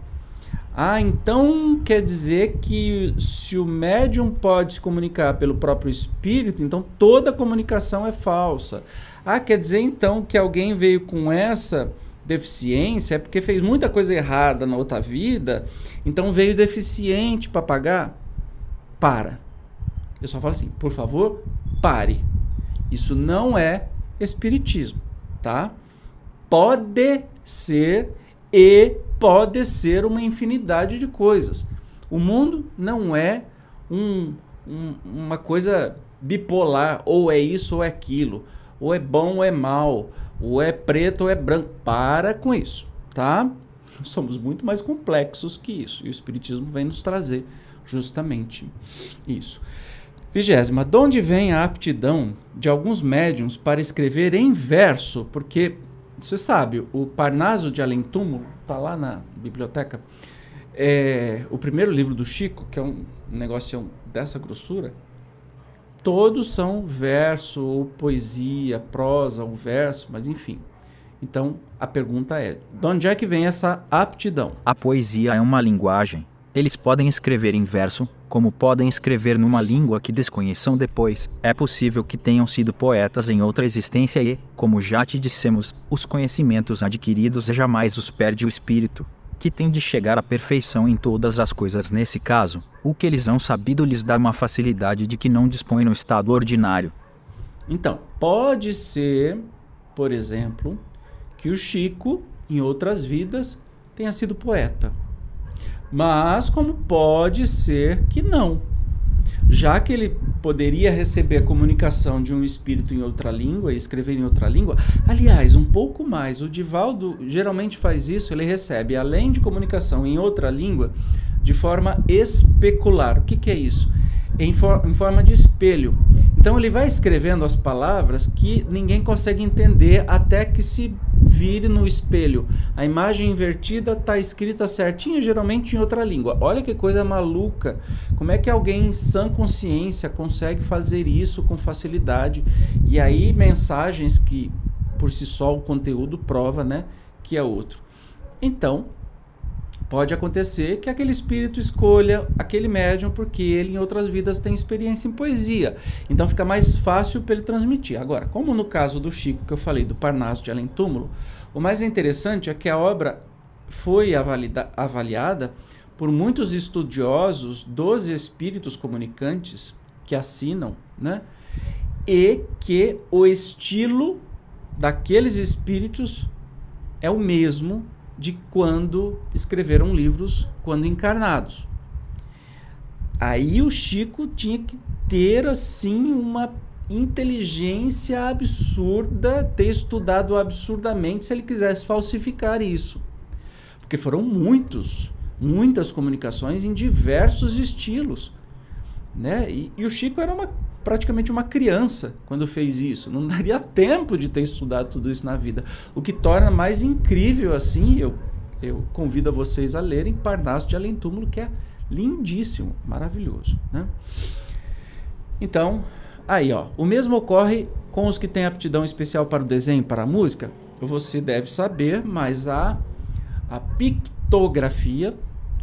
Ah, então quer dizer que se o médium pode se comunicar pelo próprio espírito, então toda comunicação é falsa. Ah, quer dizer então que alguém veio com essa deficiência é porque fez muita coisa errada na outra vida, então veio deficiente para pagar? Para. Eu só falo assim, por favor, pare. Isso não é espiritismo, tá? Pode ser e pode ser uma infinidade de coisas. O mundo não é um, um, uma coisa bipolar, ou é isso ou é aquilo, ou é bom ou é mal, ou é preto ou é branco. Para com isso, tá? Somos muito mais complexos que isso. E o Espiritismo vem nos trazer justamente isso. Vigésima, de onde vem a aptidão de alguns médiums para escrever em verso? Porque você sabe, o Parnaso de Além Túmulo está lá na biblioteca. É, o primeiro livro do Chico, que é um negócio dessa grossura, todos são verso ou poesia, prosa ou verso, mas enfim. Então a pergunta é: de onde é que vem essa aptidão? A poesia é uma linguagem. Eles podem escrever em verso, como podem escrever numa língua que desconheçam depois. É possível que tenham sido poetas em outra existência e, como já te dissemos, os conhecimentos adquiridos jamais os perde o espírito, que tem de chegar à perfeição em todas as coisas nesse caso. O que eles hão sabido lhes dá uma facilidade de que não dispõem no estado ordinário. Então, pode ser, por exemplo, que o Chico, em outras vidas, tenha sido poeta mas como pode ser que não. Já que ele poderia receber a comunicação de um espírito em outra língua e escrever em outra língua, aliás, um pouco mais, o Divaldo geralmente faz isso, ele recebe, além de comunicação em outra língua, de forma especular. O que, que é isso? Em, for em forma de espelho. Então ele vai escrevendo as palavras que ninguém consegue entender até que se vire no espelho. A imagem invertida está escrita certinha, geralmente em outra língua. Olha que coisa maluca. Como é que alguém em sã consciência consegue fazer isso com facilidade? E aí mensagens que por si só o conteúdo prova, né, que é outro. Então, pode acontecer que aquele espírito escolha aquele médium porque ele em outras vidas tem experiência em poesia. Então fica mais fácil para ele transmitir. Agora, como no caso do Chico que eu falei do Parnaso de Além Túmulo, o mais interessante é que a obra foi avaliada por muitos estudiosos dos espíritos comunicantes que assinam, né? E que o estilo daqueles espíritos é o mesmo de quando escreveram livros quando encarnados. Aí o Chico tinha que ter assim uma inteligência absurda, ter estudado absurdamente se ele quisesse falsificar isso. Porque foram muitos, muitas comunicações em diversos estilos. Né? E, e o Chico era uma praticamente uma criança quando fez isso. Não daria tempo de ter estudado tudo isso na vida. O que torna mais incrível assim, eu, eu convido a vocês a lerem Parnaso de Além Túmulo, que é lindíssimo, maravilhoso. Né? Então, aí ó, o mesmo ocorre com os que têm aptidão especial para o desenho para a música. Você deve saber, mas a, a pictografia,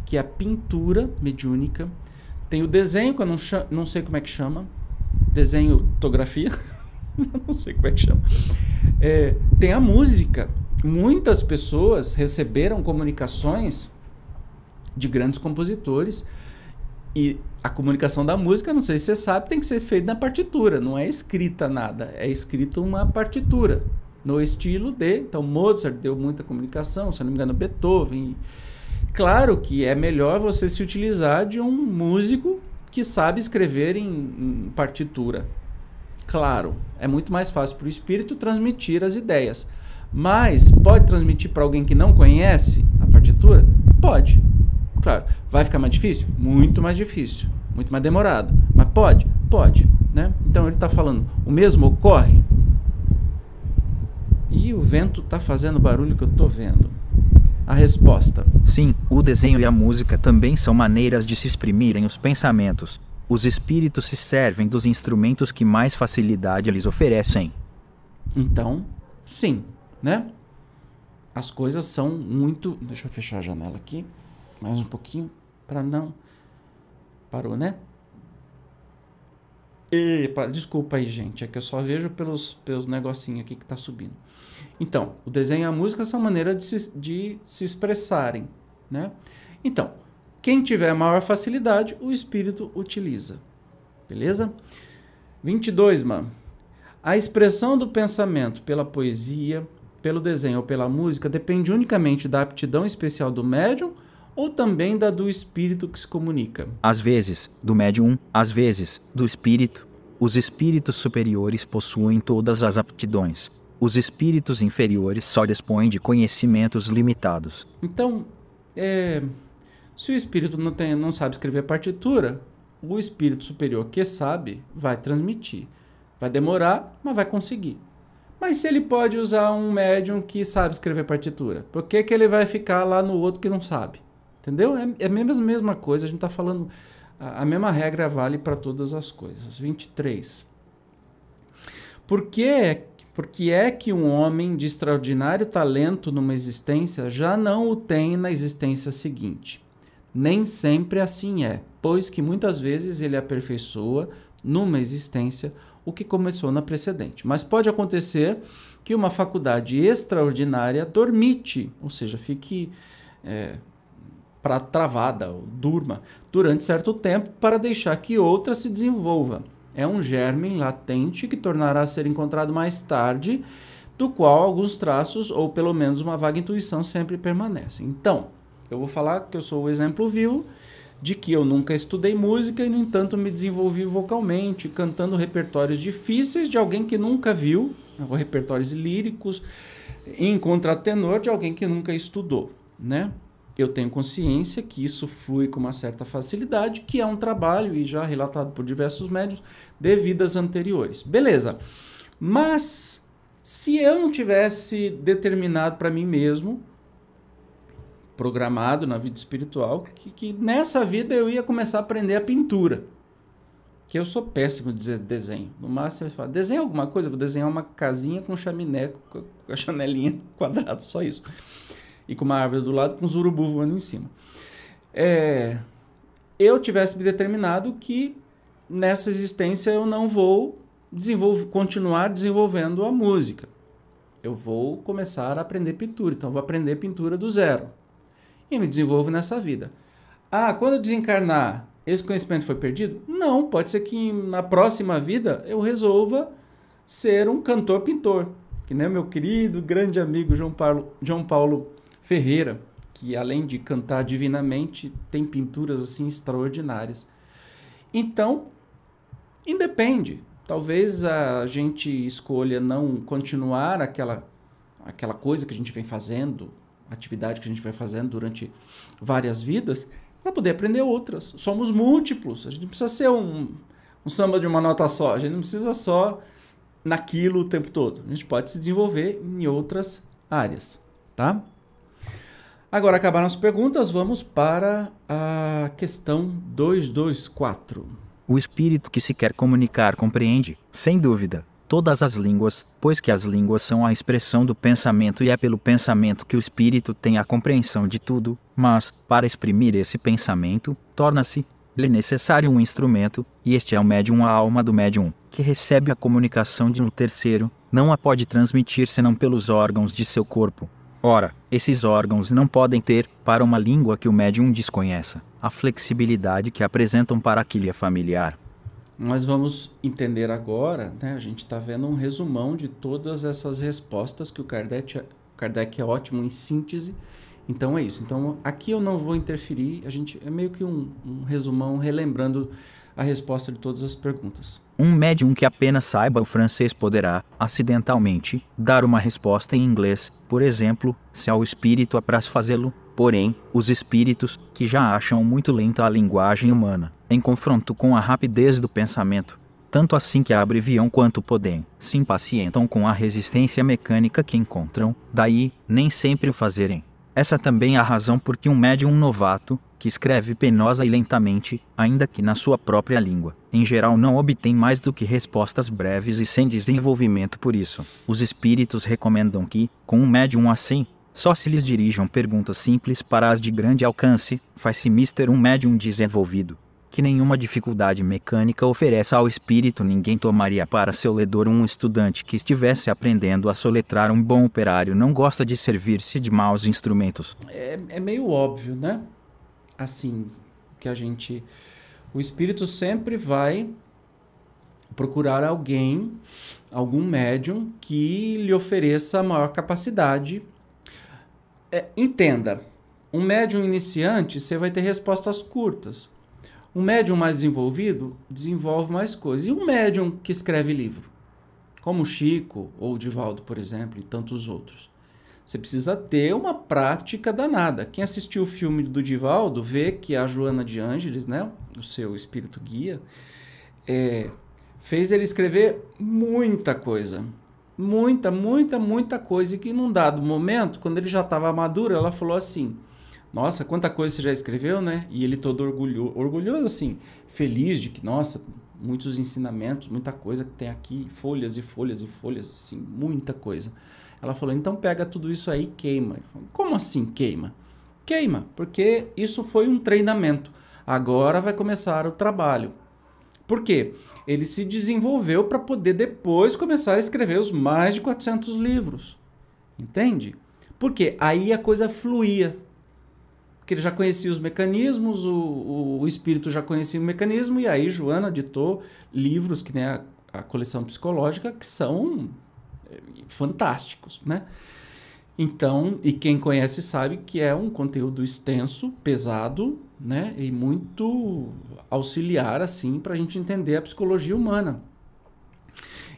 que é a pintura mediúnica, tem o desenho, que eu não, não sei como é que chama, desenho, fotografia, não sei como é que chama. É, tem a música. Muitas pessoas receberam comunicações de grandes compositores e a comunicação da música, não sei se você sabe, tem que ser feita na partitura, não é escrita nada, é escrito uma partitura no estilo de. Então, Mozart deu muita comunicação, se não me engano, Beethoven. Claro que é melhor você se utilizar de um músico que sabe escrever em, em partitura. Claro, é muito mais fácil para o espírito transmitir as ideias. Mas pode transmitir para alguém que não conhece a partitura? Pode. Claro. Vai ficar mais difícil? Muito mais difícil. Muito mais demorado. Mas pode? Pode. Né? Então ele está falando, o mesmo ocorre? E o vento está fazendo barulho que eu estou vendo. A resposta: Sim, o desenho e a música também são maneiras de se exprimirem os pensamentos. Os espíritos se servem dos instrumentos que mais facilidade lhes oferecem. Então, sim, né? As coisas são muito. Deixa eu fechar a janela aqui. Mais um pouquinho. Para não. Parou, né? Epa, desculpa aí, gente. É que eu só vejo pelos, pelos negocinhos aqui que tá subindo. Então, o desenho e a música são maneiras de se, de se expressarem. Né? Então, quem tiver maior facilidade, o espírito utiliza. Beleza? 22, mano. A expressão do pensamento pela poesia, pelo desenho ou pela música depende unicamente da aptidão especial do médium ou também da do espírito que se comunica? Às vezes, do médium, às vezes, do espírito. Os espíritos superiores possuem todas as aptidões, os espíritos inferiores só dispõem de conhecimentos limitados. Então, é, se o espírito não, tem, não sabe escrever partitura, o espírito superior que sabe vai transmitir. Vai demorar, mas vai conseguir. Mas se ele pode usar um médium que sabe escrever partitura, por que, que ele vai ficar lá no outro que não sabe? Entendeu? É, é a mesma, coisa, a gente está falando. A, a mesma regra vale para todas as coisas. 23. Por que porque é que um homem de extraordinário talento numa existência já não o tem na existência seguinte? Nem sempre assim é, pois que muitas vezes ele aperfeiçoa numa existência o que começou na precedente. Mas pode acontecer que uma faculdade extraordinária dormite, ou seja, fique é, para travada, durma, durante certo tempo para deixar que outra se desenvolva é um germe latente que tornará a ser encontrado mais tarde, do qual alguns traços, ou pelo menos uma vaga intuição, sempre permanecem. Então, eu vou falar que eu sou o exemplo vivo de que eu nunca estudei música e, no entanto, me desenvolvi vocalmente, cantando repertórios difíceis de alguém que nunca viu, ou repertórios líricos, em contratenor de alguém que nunca estudou, né? Eu tenho consciência que isso flui com uma certa facilidade, que é um trabalho, e já relatado por diversos médios, de vidas anteriores. Beleza. Mas Se eu não tivesse determinado para mim mesmo, programado na vida espiritual, que, que, nessa vida eu ia começar a aprender a pintura. Que eu sou péssimo de desenho. No máximo você fala, desenha alguma coisa, eu vou desenhar uma casinha com chaminé, com a janelinha quadrada, só isso. E com uma árvore do lado com os urubu voando em cima. É, eu tivesse me determinado que nessa existência eu não vou desenvolver, continuar desenvolvendo a música. Eu vou começar a aprender pintura. Então, vou aprender pintura do zero. E me desenvolvo nessa vida. Ah, quando eu desencarnar, esse conhecimento foi perdido? Não, pode ser que na próxima vida eu resolva ser um cantor-pintor. Que nem meu querido, grande amigo João Paulo, João Paulo Ferreira, que além de cantar divinamente, tem pinturas assim extraordinárias. Então, independe. Talvez a gente escolha não continuar aquela, aquela coisa que a gente vem fazendo, atividade que a gente vai fazendo durante várias vidas, para poder aprender outras. Somos múltiplos. A gente não precisa ser um, um samba de uma nota só. A gente não precisa só naquilo o tempo todo. A gente pode se desenvolver em outras áreas, tá? Agora acabaram as perguntas, vamos para a questão 224. O espírito que se quer comunicar compreende, sem dúvida, todas as línguas, pois que as línguas são a expressão do pensamento e é pelo pensamento que o espírito tem a compreensão de tudo, mas, para exprimir esse pensamento, torna-se lhe necessário um instrumento, e este é o médium, a alma do médium, que recebe a comunicação de um terceiro, não a pode transmitir senão pelos órgãos de seu corpo, Ora, esses órgãos não podem ter, para uma língua que o médium desconheça, a flexibilidade que apresentam para a familiar. Nós vamos entender agora, né, a gente está vendo um resumão de todas essas respostas que o Kardec, Kardec é ótimo em síntese. Então é isso. Então aqui eu não vou interferir, a gente é meio que um, um resumão relembrando a resposta de todas as perguntas. Um médium que apenas saiba o francês poderá, acidentalmente, dar uma resposta em inglês, por exemplo, se ao espírito apraz fazê-lo. Porém, os espíritos, que já acham muito lenta a linguagem humana, em confronto com a rapidez do pensamento, tanto assim que a abreviam quanto podem, se impacientam com a resistência mecânica que encontram, daí, nem sempre o fazerem. Essa também é a razão por que um médium novato, que escreve penosa e lentamente, ainda que na sua própria língua. Em geral, não obtém mais do que respostas breves e sem desenvolvimento por isso. Os espíritos recomendam que, com um médium assim, só se lhes dirijam perguntas simples para as de grande alcance, faz-se mister um médium desenvolvido. Que nenhuma dificuldade mecânica ofereça ao espírito, ninguém tomaria para seu ledor um estudante que estivesse aprendendo a soletrar um bom operário, não gosta de servir-se de maus instrumentos. É, é meio óbvio, né? Assim que a gente o espírito sempre vai procurar alguém, algum médium que lhe ofereça maior capacidade. É, entenda, um médium iniciante você vai ter respostas curtas. Um médium mais desenvolvido desenvolve mais coisas. E um médium que escreve livro, como Chico ou Divaldo, por exemplo, e tantos outros. Você precisa ter uma prática danada. Quem assistiu o filme do Divaldo vê que a Joana de Ângeles, né, o seu espírito guia, é, fez ele escrever muita coisa. Muita, muita, muita coisa. E que num dado momento, quando ele já estava maduro, ela falou assim: Nossa, quanta coisa você já escreveu, né? E ele todo orgulhoso, orgulhoso assim, feliz de que, nossa, muitos ensinamentos, muita coisa que tem aqui, folhas e folhas e folhas, assim, muita coisa. Ela falou: então pega tudo isso aí e queima. Como assim queima? Queima, porque isso foi um treinamento. Agora vai começar o trabalho. Por quê? Ele se desenvolveu para poder depois começar a escrever os mais de 400 livros. Entende? Porque aí a coisa fluía. Porque ele já conhecia os mecanismos, o, o, o espírito já conhecia o mecanismo, e aí Joana ditou livros, que nem a, a coleção psicológica, que são fantásticos, né? Então, e quem conhece sabe que é um conteúdo extenso, pesado, né? E muito auxiliar, assim, para a gente entender a psicologia humana.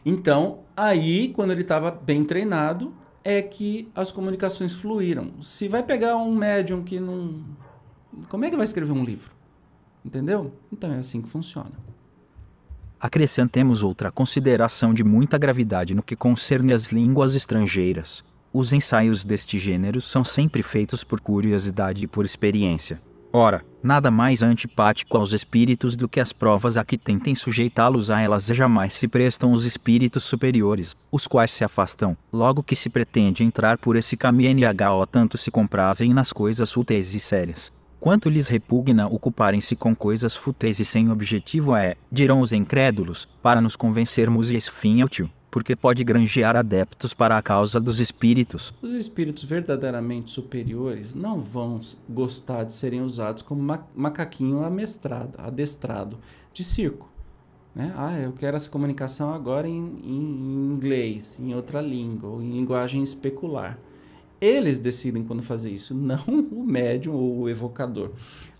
Então, aí, quando ele estava bem treinado, é que as comunicações fluíram. Se vai pegar um médium que não. Como é que vai escrever um livro? Entendeu? Então é assim que funciona. Acrescentemos outra consideração de muita gravidade no que concerne às línguas estrangeiras. Os ensaios deste gênero são sempre feitos por curiosidade e por experiência. Ora, nada mais antipático aos espíritos do que as provas a que tentem sujeitá-los a elas e jamais se prestam os espíritos superiores, os quais se afastam, logo que se pretende entrar por esse caminho NHO tanto se comprazem nas coisas fúteis e sérias. Quanto lhes repugna ocuparem-se com coisas fúteis e sem objetivo é, dirão os incrédulos, para nos convencermos e esse fim é útil porque pode granjear adeptos para a causa dos espíritos. Os espíritos verdadeiramente superiores não vão gostar de serem usados como ma macaquinho amestrado, adestrado de circo. Né? Ah, eu quero essa comunicação agora em, em inglês, em outra língua, ou em linguagem especular. Eles decidem quando fazer isso, não o médium ou o evocador.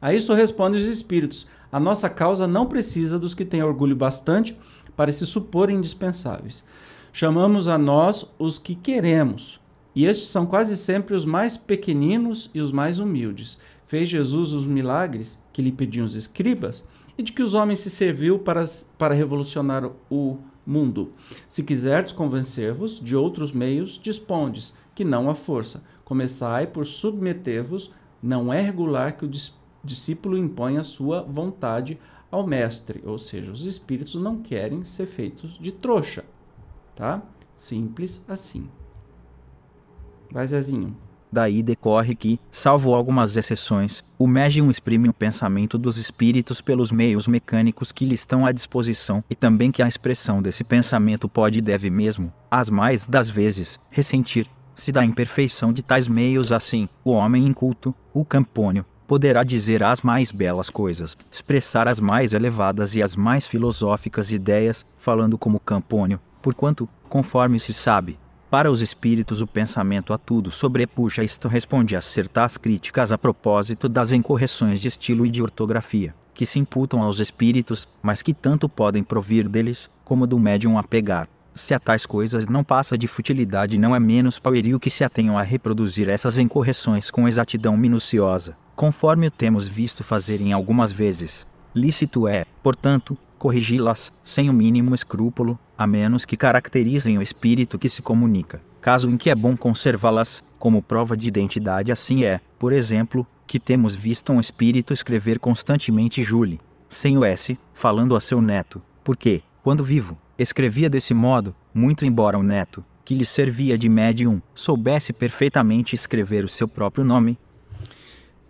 A isso respondem os espíritos. A nossa causa não precisa dos que têm orgulho bastante para se supor indispensáveis. Chamamos a nós os que queremos, e estes são quase sempre os mais pequeninos e os mais humildes. Fez Jesus os milagres que lhe pediam os escribas, e de que os homens se serviu para, para revolucionar o mundo. Se quiserdes convencer-vos de outros meios, dispondes, que não a força. Começai por submeter-vos, não é regular que o discípulo impõe a sua vontade ao mestre, ou seja, os espíritos não querem ser feitos de trouxa, tá? Simples assim. Vai, Zezinho. Daí decorre que, salvo algumas exceções, o médium exprime o pensamento dos espíritos pelos meios mecânicos que lhe estão à disposição e também que a expressão desse pensamento pode e deve mesmo, as mais das vezes, ressentir se da imperfeição de tais meios assim, o homem inculto, o campônio, poderá dizer as mais belas coisas, expressar as mais elevadas e as mais filosóficas ideias, falando como Campônio, porquanto, conforme se sabe, para os espíritos o pensamento a tudo sobrepuxa isto responde a certas críticas a propósito das incorreções de estilo e de ortografia, que se imputam aos espíritos, mas que tanto podem provir deles, como do médium a pegar. Se a tais coisas não passa de futilidade não é menos pueril que se atenham a reproduzir essas incorreções com exatidão minuciosa, conforme o temos visto fazer em algumas vezes. Lícito é, portanto, corrigi-las, sem o mínimo escrúpulo, a menos que caracterizem o espírito que se comunica. Caso em que é bom conservá-las, como prova de identidade, assim é, por exemplo, que temos visto um espírito escrever constantemente Julie, sem o S, falando a seu neto, porque, quando vivo, escrevia desse modo, muito embora o neto, que lhe servia de médium, soubesse perfeitamente escrever o seu próprio nome,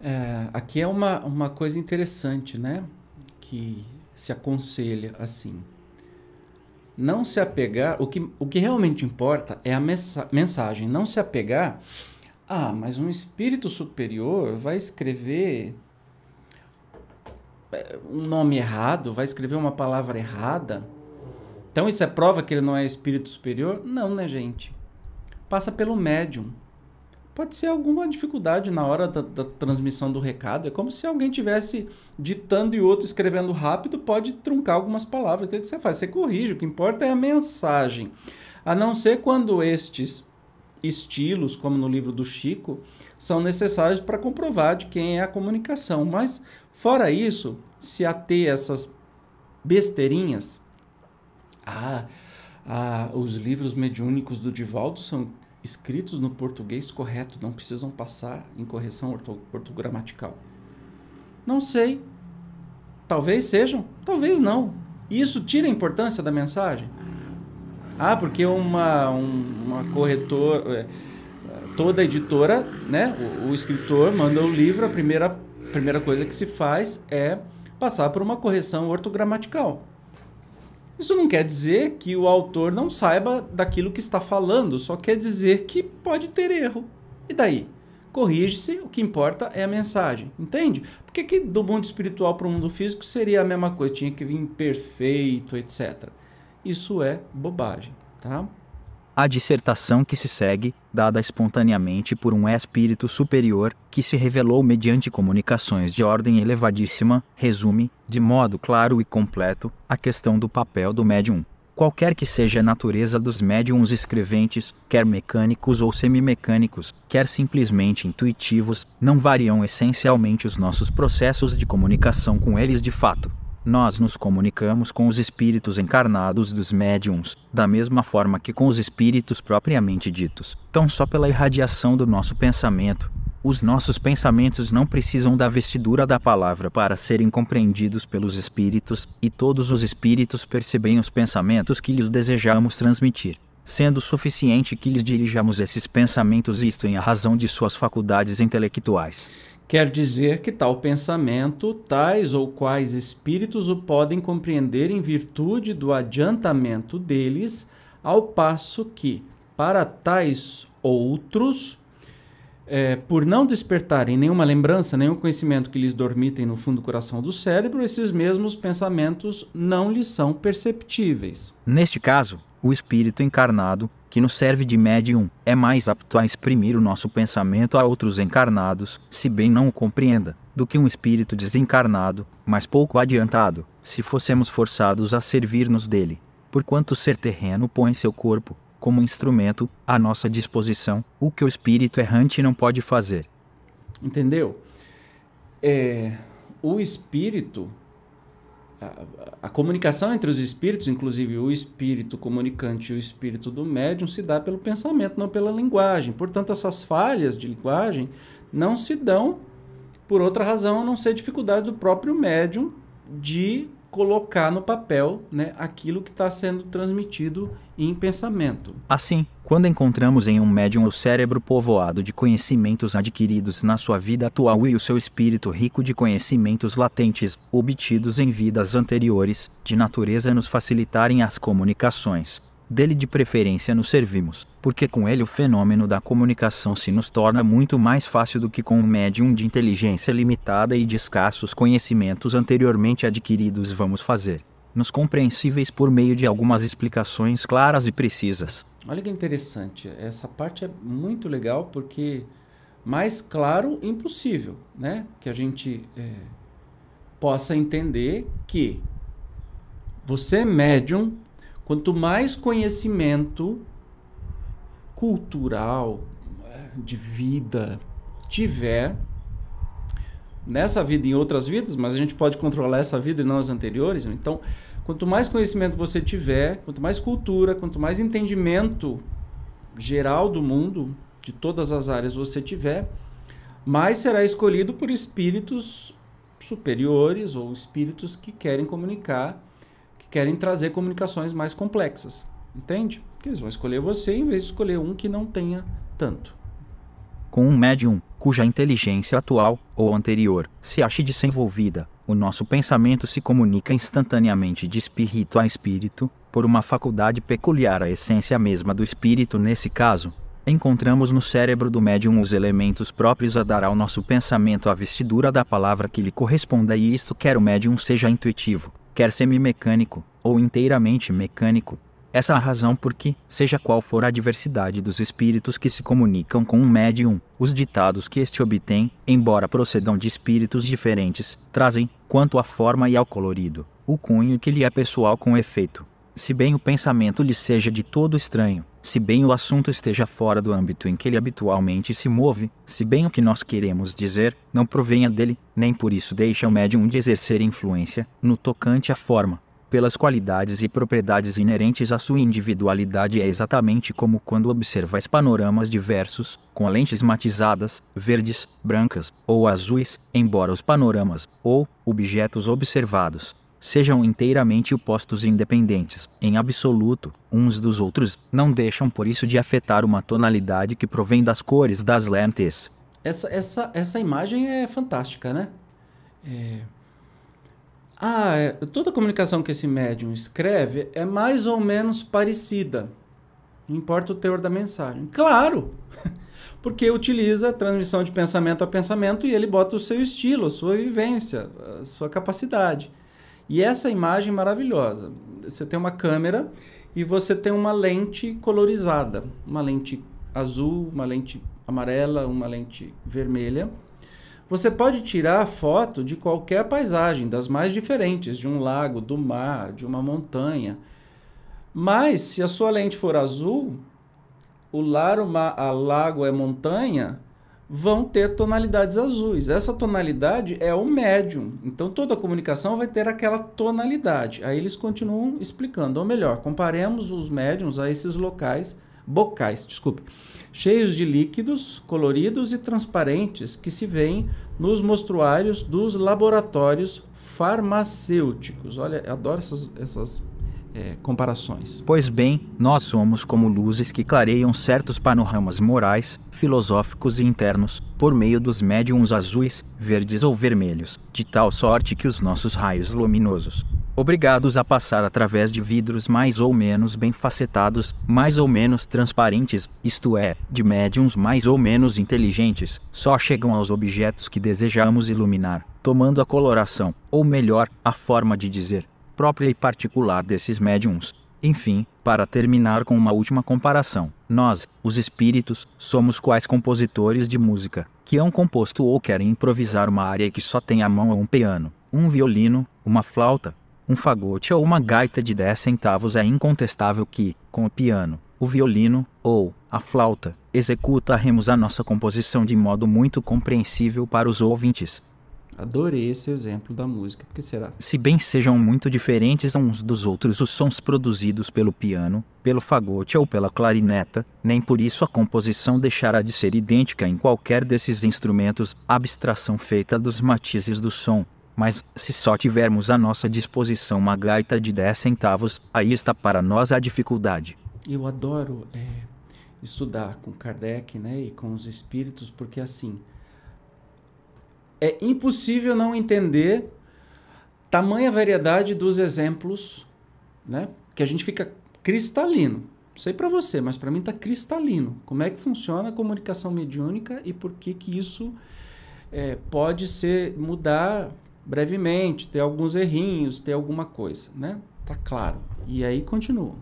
é, aqui é uma, uma coisa interessante, né? Que se aconselha assim. Não se apegar, o que, o que realmente importa é a mensa, mensagem, não se apegar. Ah, mas um espírito superior vai escrever é, um nome errado, vai escrever uma palavra errada. Então isso é prova que ele não é espírito superior? Não, né, gente? Passa pelo médium pode ser alguma dificuldade na hora da, da, transmissão do recado. É como se alguém tivesse ditando e outro escrevendo rápido, pode truncar algumas palavras. O que, você faz? Você corrige. O que importa é a mensagem. A não ser quando estes estilos, como no livro do Chico, são necessários para comprovar de quem é a comunicação. Mas, fora isso, se ater essas besteirinhas. Ah, ah, os livros mediúnicos do Divaldo são escritos no português correto, não precisam passar em correção orto ortogramatical? Não sei. Talvez sejam, talvez não. Isso tira a importância da mensagem? Ah, porque uma, um, uma corretora, é, toda editora, né, o, o, escritor manda o livro, a primeira, primeira coisa que se faz é passar por uma correção ortogramatical. Isso não quer dizer que o autor não saiba daquilo que está falando, só quer dizer que pode ter erro. E daí? Corrige-se, o que importa é a mensagem, entende? Por que, que do mundo espiritual para o mundo físico seria a mesma coisa? Tinha que vir perfeito, etc. Isso é bobagem, tá? A dissertação que se segue, dada espontaneamente por um espírito superior, que se revelou mediante comunicações de ordem elevadíssima, resume, de modo claro e completo, a questão do papel do médium. Qualquer que seja a natureza dos médiums escreventes, quer mecânicos ou semimecânicos, quer simplesmente intuitivos, não variam essencialmente os nossos processos de comunicação com eles de fato. Nós nos comunicamos com os espíritos encarnados dos médiums, da mesma forma que com os espíritos propriamente ditos, tão só pela irradiação do nosso pensamento. Os nossos pensamentos não precisam da vestidura da palavra para serem compreendidos pelos espíritos, e todos os espíritos percebem os pensamentos que lhes desejamos transmitir sendo suficiente que lhes dirijamos esses pensamentos, isto em razão de suas faculdades intelectuais. Quer dizer que tal pensamento, tais ou quais espíritos o podem compreender em virtude do adiantamento deles, ao passo que, para tais outros, é, por não despertarem nenhuma lembrança, nenhum conhecimento que lhes dormitem no fundo do coração do cérebro, esses mesmos pensamentos não lhes são perceptíveis. Neste caso, o espírito encarnado, que nos serve de médium, é mais apto a exprimir o nosso pensamento a outros encarnados, se bem não o compreenda, do que um espírito desencarnado, mas pouco adiantado, se fossemos forçados a servir-nos dele. Porquanto o ser terreno põe seu corpo, como instrumento, à nossa disposição, o que o espírito errante não pode fazer. Entendeu? É, o espírito a, comunicação entre os espíritos, inclusive o espírito comunicante e o espírito do médium, se dá pelo pensamento, não pela linguagem. Portanto, essas falhas de linguagem não se dão por outra razão, a não ser dificuldade do próprio médium de colocar no papel né, aquilo que está sendo transmitido em pensamento. Assim, quando encontramos em um médium o cérebro povoado de conhecimentos adquiridos na sua vida atual e o seu espírito rico de conhecimentos latentes, obtidos em vidas anteriores, de natureza nos facilitarem as comunicações, dele de preferência nos servimos, porque com ele o fenômeno da comunicação se nos torna muito mais fácil do que com um médium de inteligência limitada e de escassos conhecimentos anteriormente adquiridos vamos fazer, nos compreensíveis por meio de algumas explicações claras e precisas. Olha que interessante, essa parte é muito legal porque mais claro impossível, né? Que a gente é, possa entender que você médium Quanto mais conhecimento cultural, de vida tiver, nessa vida e em outras vidas, mas a gente pode controlar essa vida e não as anteriores. Então, quanto mais conhecimento você tiver, quanto mais cultura, quanto mais entendimento geral do mundo, de todas as áreas você tiver, mais será escolhido por espíritos superiores ou espíritos que querem comunicar querem trazer comunicações mais complexas. Entende? Porque eles vão escolher você em vez de escolher um que não tenha tanto. Com um médium cuja inteligência atual ou anterior se ache desenvolvida, o nosso pensamento se comunica instantaneamente de espírito a espírito, por uma faculdade peculiar à essência mesma do espírito nesse caso. Encontramos no cérebro do médium os elementos próprios a dar ao nosso pensamento a vestidura da palavra que lhe corresponda, e isto quer o médium seja intuitivo, quer semi-mecânico ou inteiramente mecânico. Essa é a razão por que, seja qual for a diversidade dos espíritos que se comunicam com um médium, os ditados que este obtém, embora procedam de espíritos diferentes, trazem, quanto à forma e ao colorido, o cunho que lhe é pessoal com efeito. Se bem o pensamento lhe seja de todo estranho, se bem o assunto esteja fora do âmbito em que ele habitualmente se move, se bem o que nós queremos dizer não provenha dele, nem por isso deixa o médium de exercer influência no tocante à forma, pelas qualidades e propriedades inerentes à sua individualidade é exatamente como quando observais panoramas diversos, com lentes matizadas, verdes, brancas ou azuis, embora os panoramas, ou objetos observados, sejam inteiramente opostos e independentes, em absoluto, uns dos outros, não deixam por isso de afetar uma tonalidade que provém das cores das lentes. Essa, essa, essa imagem é fantástica, né? É... Ah, é, toda comunicação que esse médium escreve é mais ou menos parecida. Não importa o teor da mensagem. Claro! Porque utiliza a transmissão de pensamento a pensamento e ele bota o seu estilo, a sua vivência, a sua capacidade. E essa imagem maravilhosa. Você tem uma câmera e você tem uma lente colorizada, uma lente azul, uma lente amarela, uma lente vermelha. Você pode tirar foto de qualquer paisagem, das mais diferentes, de um lago, do mar, de uma montanha. Mas se a sua lente for azul, o lar, a lago é montanha, vão ter tonalidades azuis. Essa tonalidade é o médium. Então toda comunicação vai ter aquela tonalidade. Aí eles continuam explicando. Ou melhor, comparemos os médiums a esses locais, bocais, desculpe, cheios de líquidos coloridos e transparentes que se veem nos mostruários dos laboratórios farmacêuticos. Olha, eu adoro essas, essas é, comparações. Pois bem, nós somos como luzes que clareiam certos panoramas morais, filosóficos e internos, por meio dos médiums azuis, verdes ou vermelhos, de tal sorte que os nossos raios luminosos, obrigados a passar através de vidros mais ou menos bem facetados, mais ou menos transparentes, isto é, de médiums mais ou menos inteligentes, só chegam aos objetos que desejamos iluminar, tomando a coloração, ou melhor, a forma de dizer, própria e particular desses médiums. Enfim, para terminar com uma última comparação, nós, os espíritos, somos quais compositores de música, que hão composto ou querem improvisar uma área que só tem a mão ou um piano, um violino, uma flauta, um fagote ou uma gaita de 10 centavos é incontestável que, com o piano, o violino ou a flauta, executaremos a nossa composição de modo muito compreensível para os ouvintes. Adorei esse exemplo da música. Por que será? Se bem sejam muito diferentes uns dos outros os sons produzidos pelo piano, pelo fagote ou pela clarineta, nem por isso a composição deixará de ser idêntica em qualquer desses instrumentos, abstração feita dos matizes do som. Mas, se só tivermos à nossa disposição uma gaita de 10 centavos, aí está para nós a dificuldade. Eu adoro é, estudar com Kardec né, e com os espíritos, porque assim é impossível não entender tamanha variedade dos exemplos, né? Que a gente fica cristalino. Não sei para você, mas para mim está cristalino. Como é que funciona a comunicação mediúnica e por que que isso é, pode ser mudar brevemente, ter alguns errinhos, ter alguma coisa, né? Tá claro. E aí continua.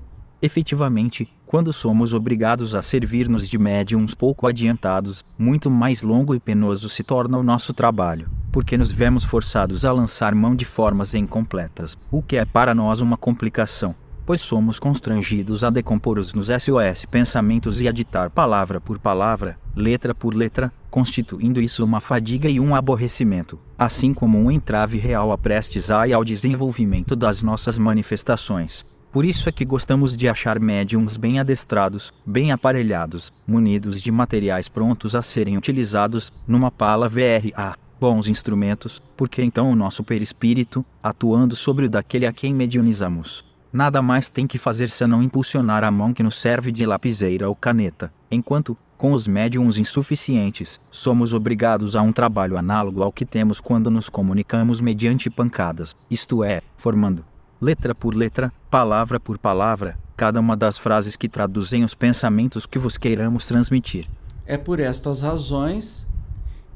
Efetivamente, quando somos obrigados a servir-nos de médiums pouco adiantados, muito mais longo e penoso se torna o nosso trabalho, porque nos vemos forçados a lançar mão de formas incompletas, o que é para nós uma complicação, pois somos constrangidos a decompor-os nos SOS pensamentos e a ditar palavra por palavra, letra por letra, constituindo isso uma fadiga e um aborrecimento, assim como um entrave real a prestes a e ao desenvolvimento das nossas manifestações. Por isso é que gostamos de achar médiums bem adestrados, bem aparelhados, munidos de materiais prontos a serem utilizados, numa pala VRA, bons instrumentos, porque então o nosso perispírito, atuando sobre o daquele a quem mediunizamos, nada mais tem que fazer senão impulsionar a mão que nos serve de lapiseira ou caneta, enquanto, com os médiums insuficientes, somos obrigados a um trabalho análogo ao que temos quando nos comunicamos mediante pancadas, isto é, formando letra por letra, palavra por palavra, cada uma das frases que traduzem os pensamentos que vos queiramos transmitir. É por estas razões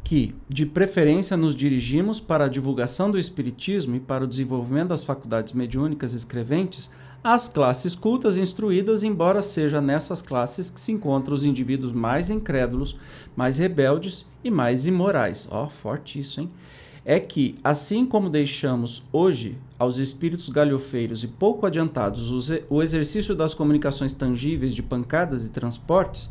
que, de preferência, nos dirigimos para a divulgação do Espiritismo e para o desenvolvimento das faculdades mediúnicas escreventes às classes cultas instruídas, embora seja nessas classes que se encontram os indivíduos mais incrédulos, mais rebeldes e mais imorais. Ó, oh, forte isso, hein? É que, assim como deixamos hoje aos espíritos galhofeiros e pouco adiantados o exercício das comunicações tangíveis de pancadas e transportes,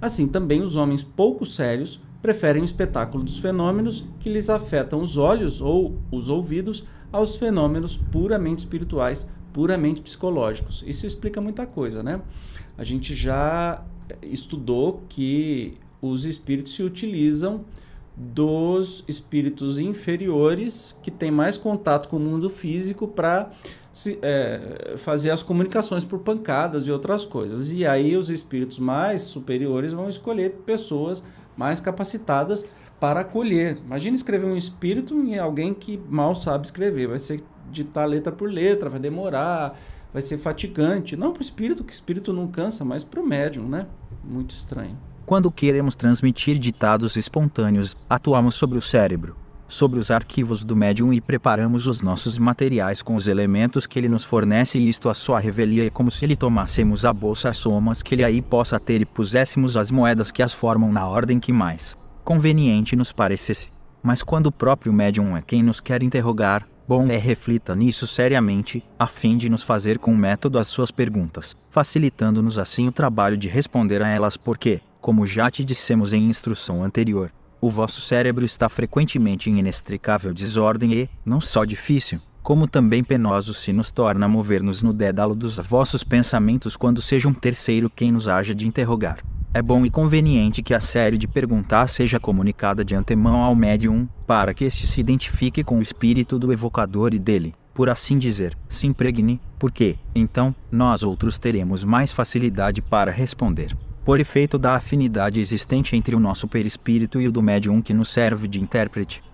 assim também os homens pouco sérios preferem o espetáculo dos fenômenos que lhes afetam os olhos ou os ouvidos aos fenômenos puramente espirituais, puramente psicológicos. Isso explica muita coisa, né? A gente já estudou que os espíritos se utilizam dos espíritos inferiores que têm mais contato com o mundo físico para é, fazer as comunicações por pancadas e outras coisas. E aí os espíritos mais superiores vão escolher pessoas mais capacitadas para acolher. Imagina escrever um espírito em alguém que mal sabe escrever. Vai ser ditar letra por letra, vai demorar, vai ser fatigante. Não para o espírito, que espírito não cansa, mas para o médium, né? Muito estranho. Quando queremos transmitir ditados espontâneos, atuamos sobre o cérebro, sobre os arquivos do médium e preparamos os nossos materiais com os elementos que ele nos fornece e isto a sua revelia é como se lhe tomássemos a bolsa somas que ele aí possa ter e puséssemos as moedas que as formam na ordem que mais conveniente nos parecesse. Mas quando o próprio médium é quem nos quer interrogar, bom é reflita nisso seriamente, a fim de nos fazer com método as suas perguntas, facilitando-nos assim o trabalho de responder a elas porque, Como já te dissemos em instrução anterior, o vosso cérebro está frequentemente em inextricável desordem e, não só difícil, como também penoso se nos torna mover-nos no dédalo dos vossos pensamentos quando seja um terceiro quem nos haja de interrogar. É bom e conveniente que a série de perguntar seja comunicada de antemão ao médium, para que este se identifique com o espírito do evocador e dele, por assim dizer, se impregne, porque, então, nós outros teremos mais facilidade para responder. Por efeito da afinidade existente entre o nosso perispírito e o do médium que nos serve de intérprete.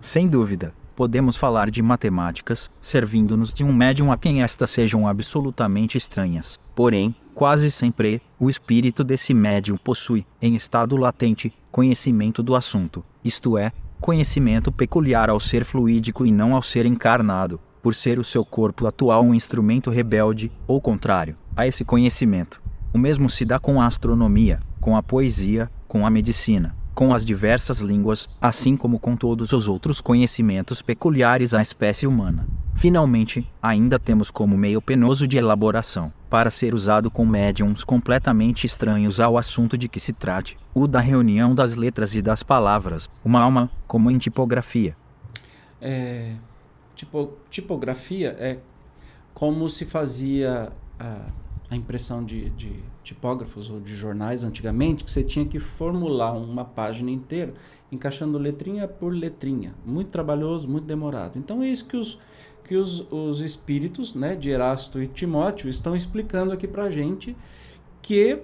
Sem dúvida, podemos falar de matemáticas, servindo-nos de um médium a quem estas sejam absolutamente estranhas. Porém, quase sempre, o espírito desse médium possui, em estado latente, conhecimento do assunto, isto é, conhecimento peculiar ao ser fluídico e não ao ser encarnado, por ser o seu corpo atual um instrumento rebelde, ou contrário, a esse conhecimento. O mesmo se dá com a astronomia, com a poesia, com a medicina, com as diversas línguas, assim como com todos os outros conhecimentos peculiares à espécie humana. Finalmente, ainda temos como meio penoso de elaboração, para ser usado com médiums completamente estranhos ao assunto de que se trate, o da reunião das letras e das palavras, uma alma, como em tipografia. É, tipo, tipografia é como se fazia a, a impressão de, de tipógrafos ou de jornais antigamente, que você tinha que formular uma página inteira, encaixando letrinha por letrinha. Muito trabalhoso, muito demorado. Então é isso que os, que os, os espíritos né, de Erasto e Timóteo estão explicando aqui para gente, que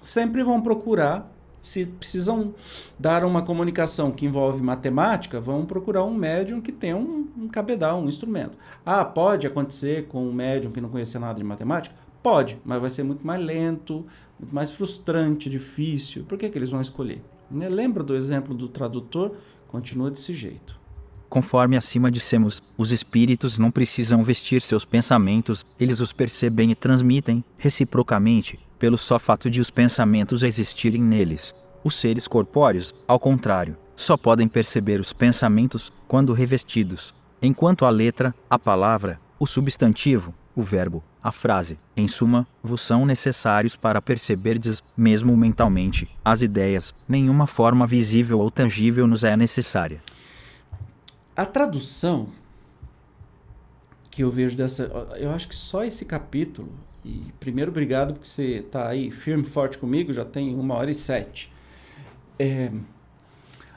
sempre vão procurar, se precisam dar uma comunicação que envolve matemática, vão procurar um médium que tenha um, um cabedal, um instrumento. Ah, pode acontecer com um médium que não conhecia nada de matemática? Pode, mas vai ser muito mais lento, muito mais frustrante, difícil. Por que, que eles vão escolher? Né? Lembra do exemplo do tradutor? Continua desse jeito. Conforme acima dissemos, os espíritos não precisam vestir seus pensamentos, eles os percebem e transmitem, reciprocamente, pelo só fato de os pensamentos existirem neles. Os seres corpóreos, ao contrário, só podem perceber os pensamentos quando revestidos, enquanto a letra, a palavra, o substantivo, o verbo, a frase, em suma, vos são necessários para perceberdes, mesmo mentalmente, as ideias, nenhuma forma visível ou tangível nos é necessária. A tradução que eu vejo dessa. Eu acho que só esse capítulo. E primeiro, obrigado porque você está aí firme, forte comigo, já tem uma hora e sete. É,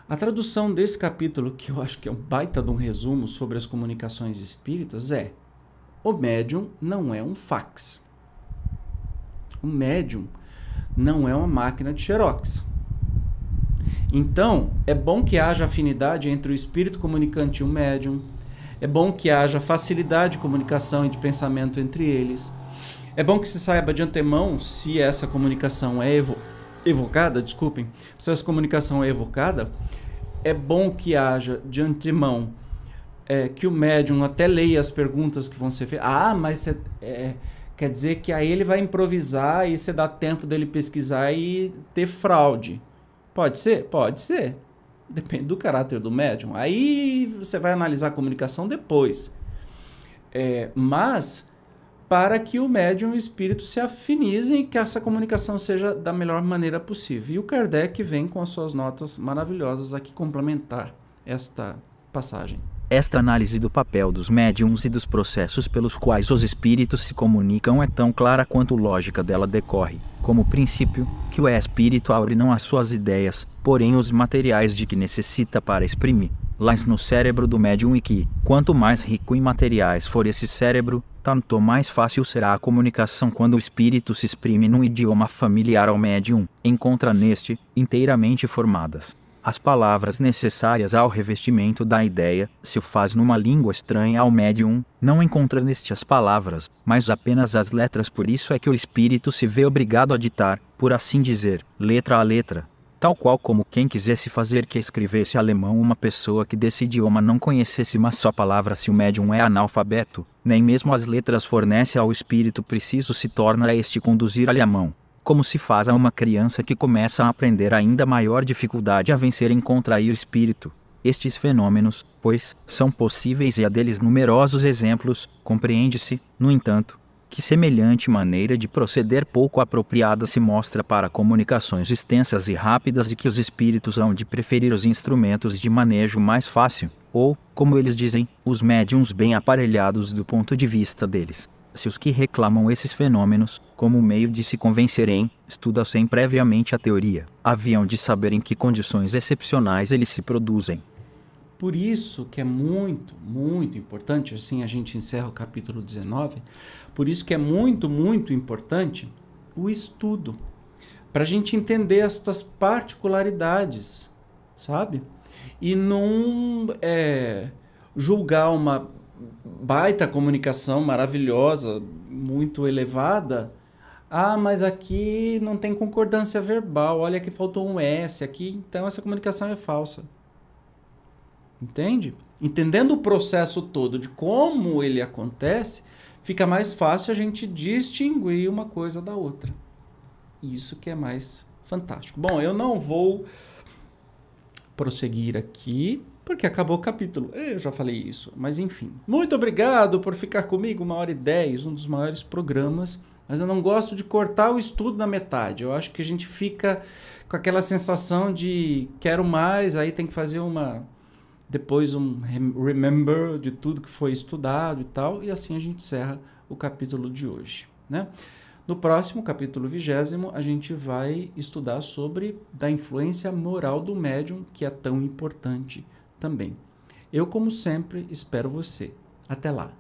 a tradução desse capítulo, que eu acho que é um baita de um resumo sobre as comunicações espíritas, é o médium não é um fax. O médium não é uma máquina de xerox. Então, é bom que haja afinidade entre o espírito comunicante e o médium. É bom que haja facilidade de comunicação e de pensamento entre eles. É bom que se saiba de antemão se essa comunicação é evo evocada, desculpem, se essa comunicação é evocada. É bom que haja de antemão é, que o médium até leia as perguntas que vão ser feitas. Ah, mas cê, é, quer dizer que aí ele vai improvisar e você dá tempo dele pesquisar e ter fraude. Pode ser? Pode ser. Depende do caráter do médium. Aí você vai analisar a comunicação depois. É, mas para que o médium e o espírito se afinizem e que essa comunicação seja da melhor maneira possível. E o Kardec vem com as suas notas maravilhosas aqui complementar esta passagem. Esta análise do papel dos médiums e dos processos pelos quais os espíritos se comunicam é tão clara quanto lógica dela decorre, como princípio, que o espírito aure não as suas ideias, porém os materiais de que necessita para exprimir, lá no cérebro do médium e que, quanto mais rico em materiais for esse cérebro, tanto mais fácil será a comunicação quando o espírito se exprime num idioma familiar ao médium, encontra neste, inteiramente formadas as palavras necessárias ao revestimento da ideia, se o faz numa língua estranha ao médium, não encontra neste as palavras, mas apenas as letras. Por isso é que o espírito se vê obrigado a ditar, por assim dizer, letra a letra, tal qual como quem quisesse fazer que escrevesse alemão uma pessoa que desse idioma não conhecesse uma só palavra se o médium é analfabeto, nem mesmo as letras fornece ao espírito preciso se torna a este conduzir-lhe a mão como se faz a uma criança que começa a aprender ainda maior dificuldade a vencer em contrair o espírito. Estes fenômenos, pois, são possíveis e há deles numerosos exemplos, compreende-se, no entanto, que semelhante maneira de proceder pouco apropriada se mostra para comunicações extensas e rápidas e que os espíritos hão de preferir os instrumentos de manejo mais fácil, ou, como eles dizem, os médiums bem aparelhados do ponto de vista deles. Se os que reclamam esses fenômenos, como meio de se convencerem, estudassem previamente a teoria, haviam de saber em que condições excepcionais eles se produzem. Por isso que é muito, muito importante, assim a gente encerra o capítulo 19, por isso que é muito, muito importante o estudo, para a gente entender estas particularidades, sabe? E não é, julgar uma baita comunicação maravilhosa, muito elevada. Ah, mas aqui não tem concordância verbal. Olha que faltou um S aqui, então essa comunicação é falsa. Entende? Entendendo o processo todo de como ele acontece, fica mais fácil a gente distinguir uma coisa da outra. Isso que é mais fantástico. Bom, eu não vou prosseguir aqui, porque acabou o capítulo. Eu já falei isso, mas enfim. Muito obrigado por ficar comigo, uma hora e dez, um dos maiores programas. Mas eu não gosto de cortar o estudo na metade. Eu acho que a gente fica com aquela sensação de quero mais, aí tem que fazer uma depois um remember de tudo que foi estudado e tal, e assim a gente encerra o capítulo de hoje, né? No próximo capítulo vigésimo, a gente vai estudar sobre da influência moral do médium, que é tão importante também. Eu, como sempre, espero você. Até lá.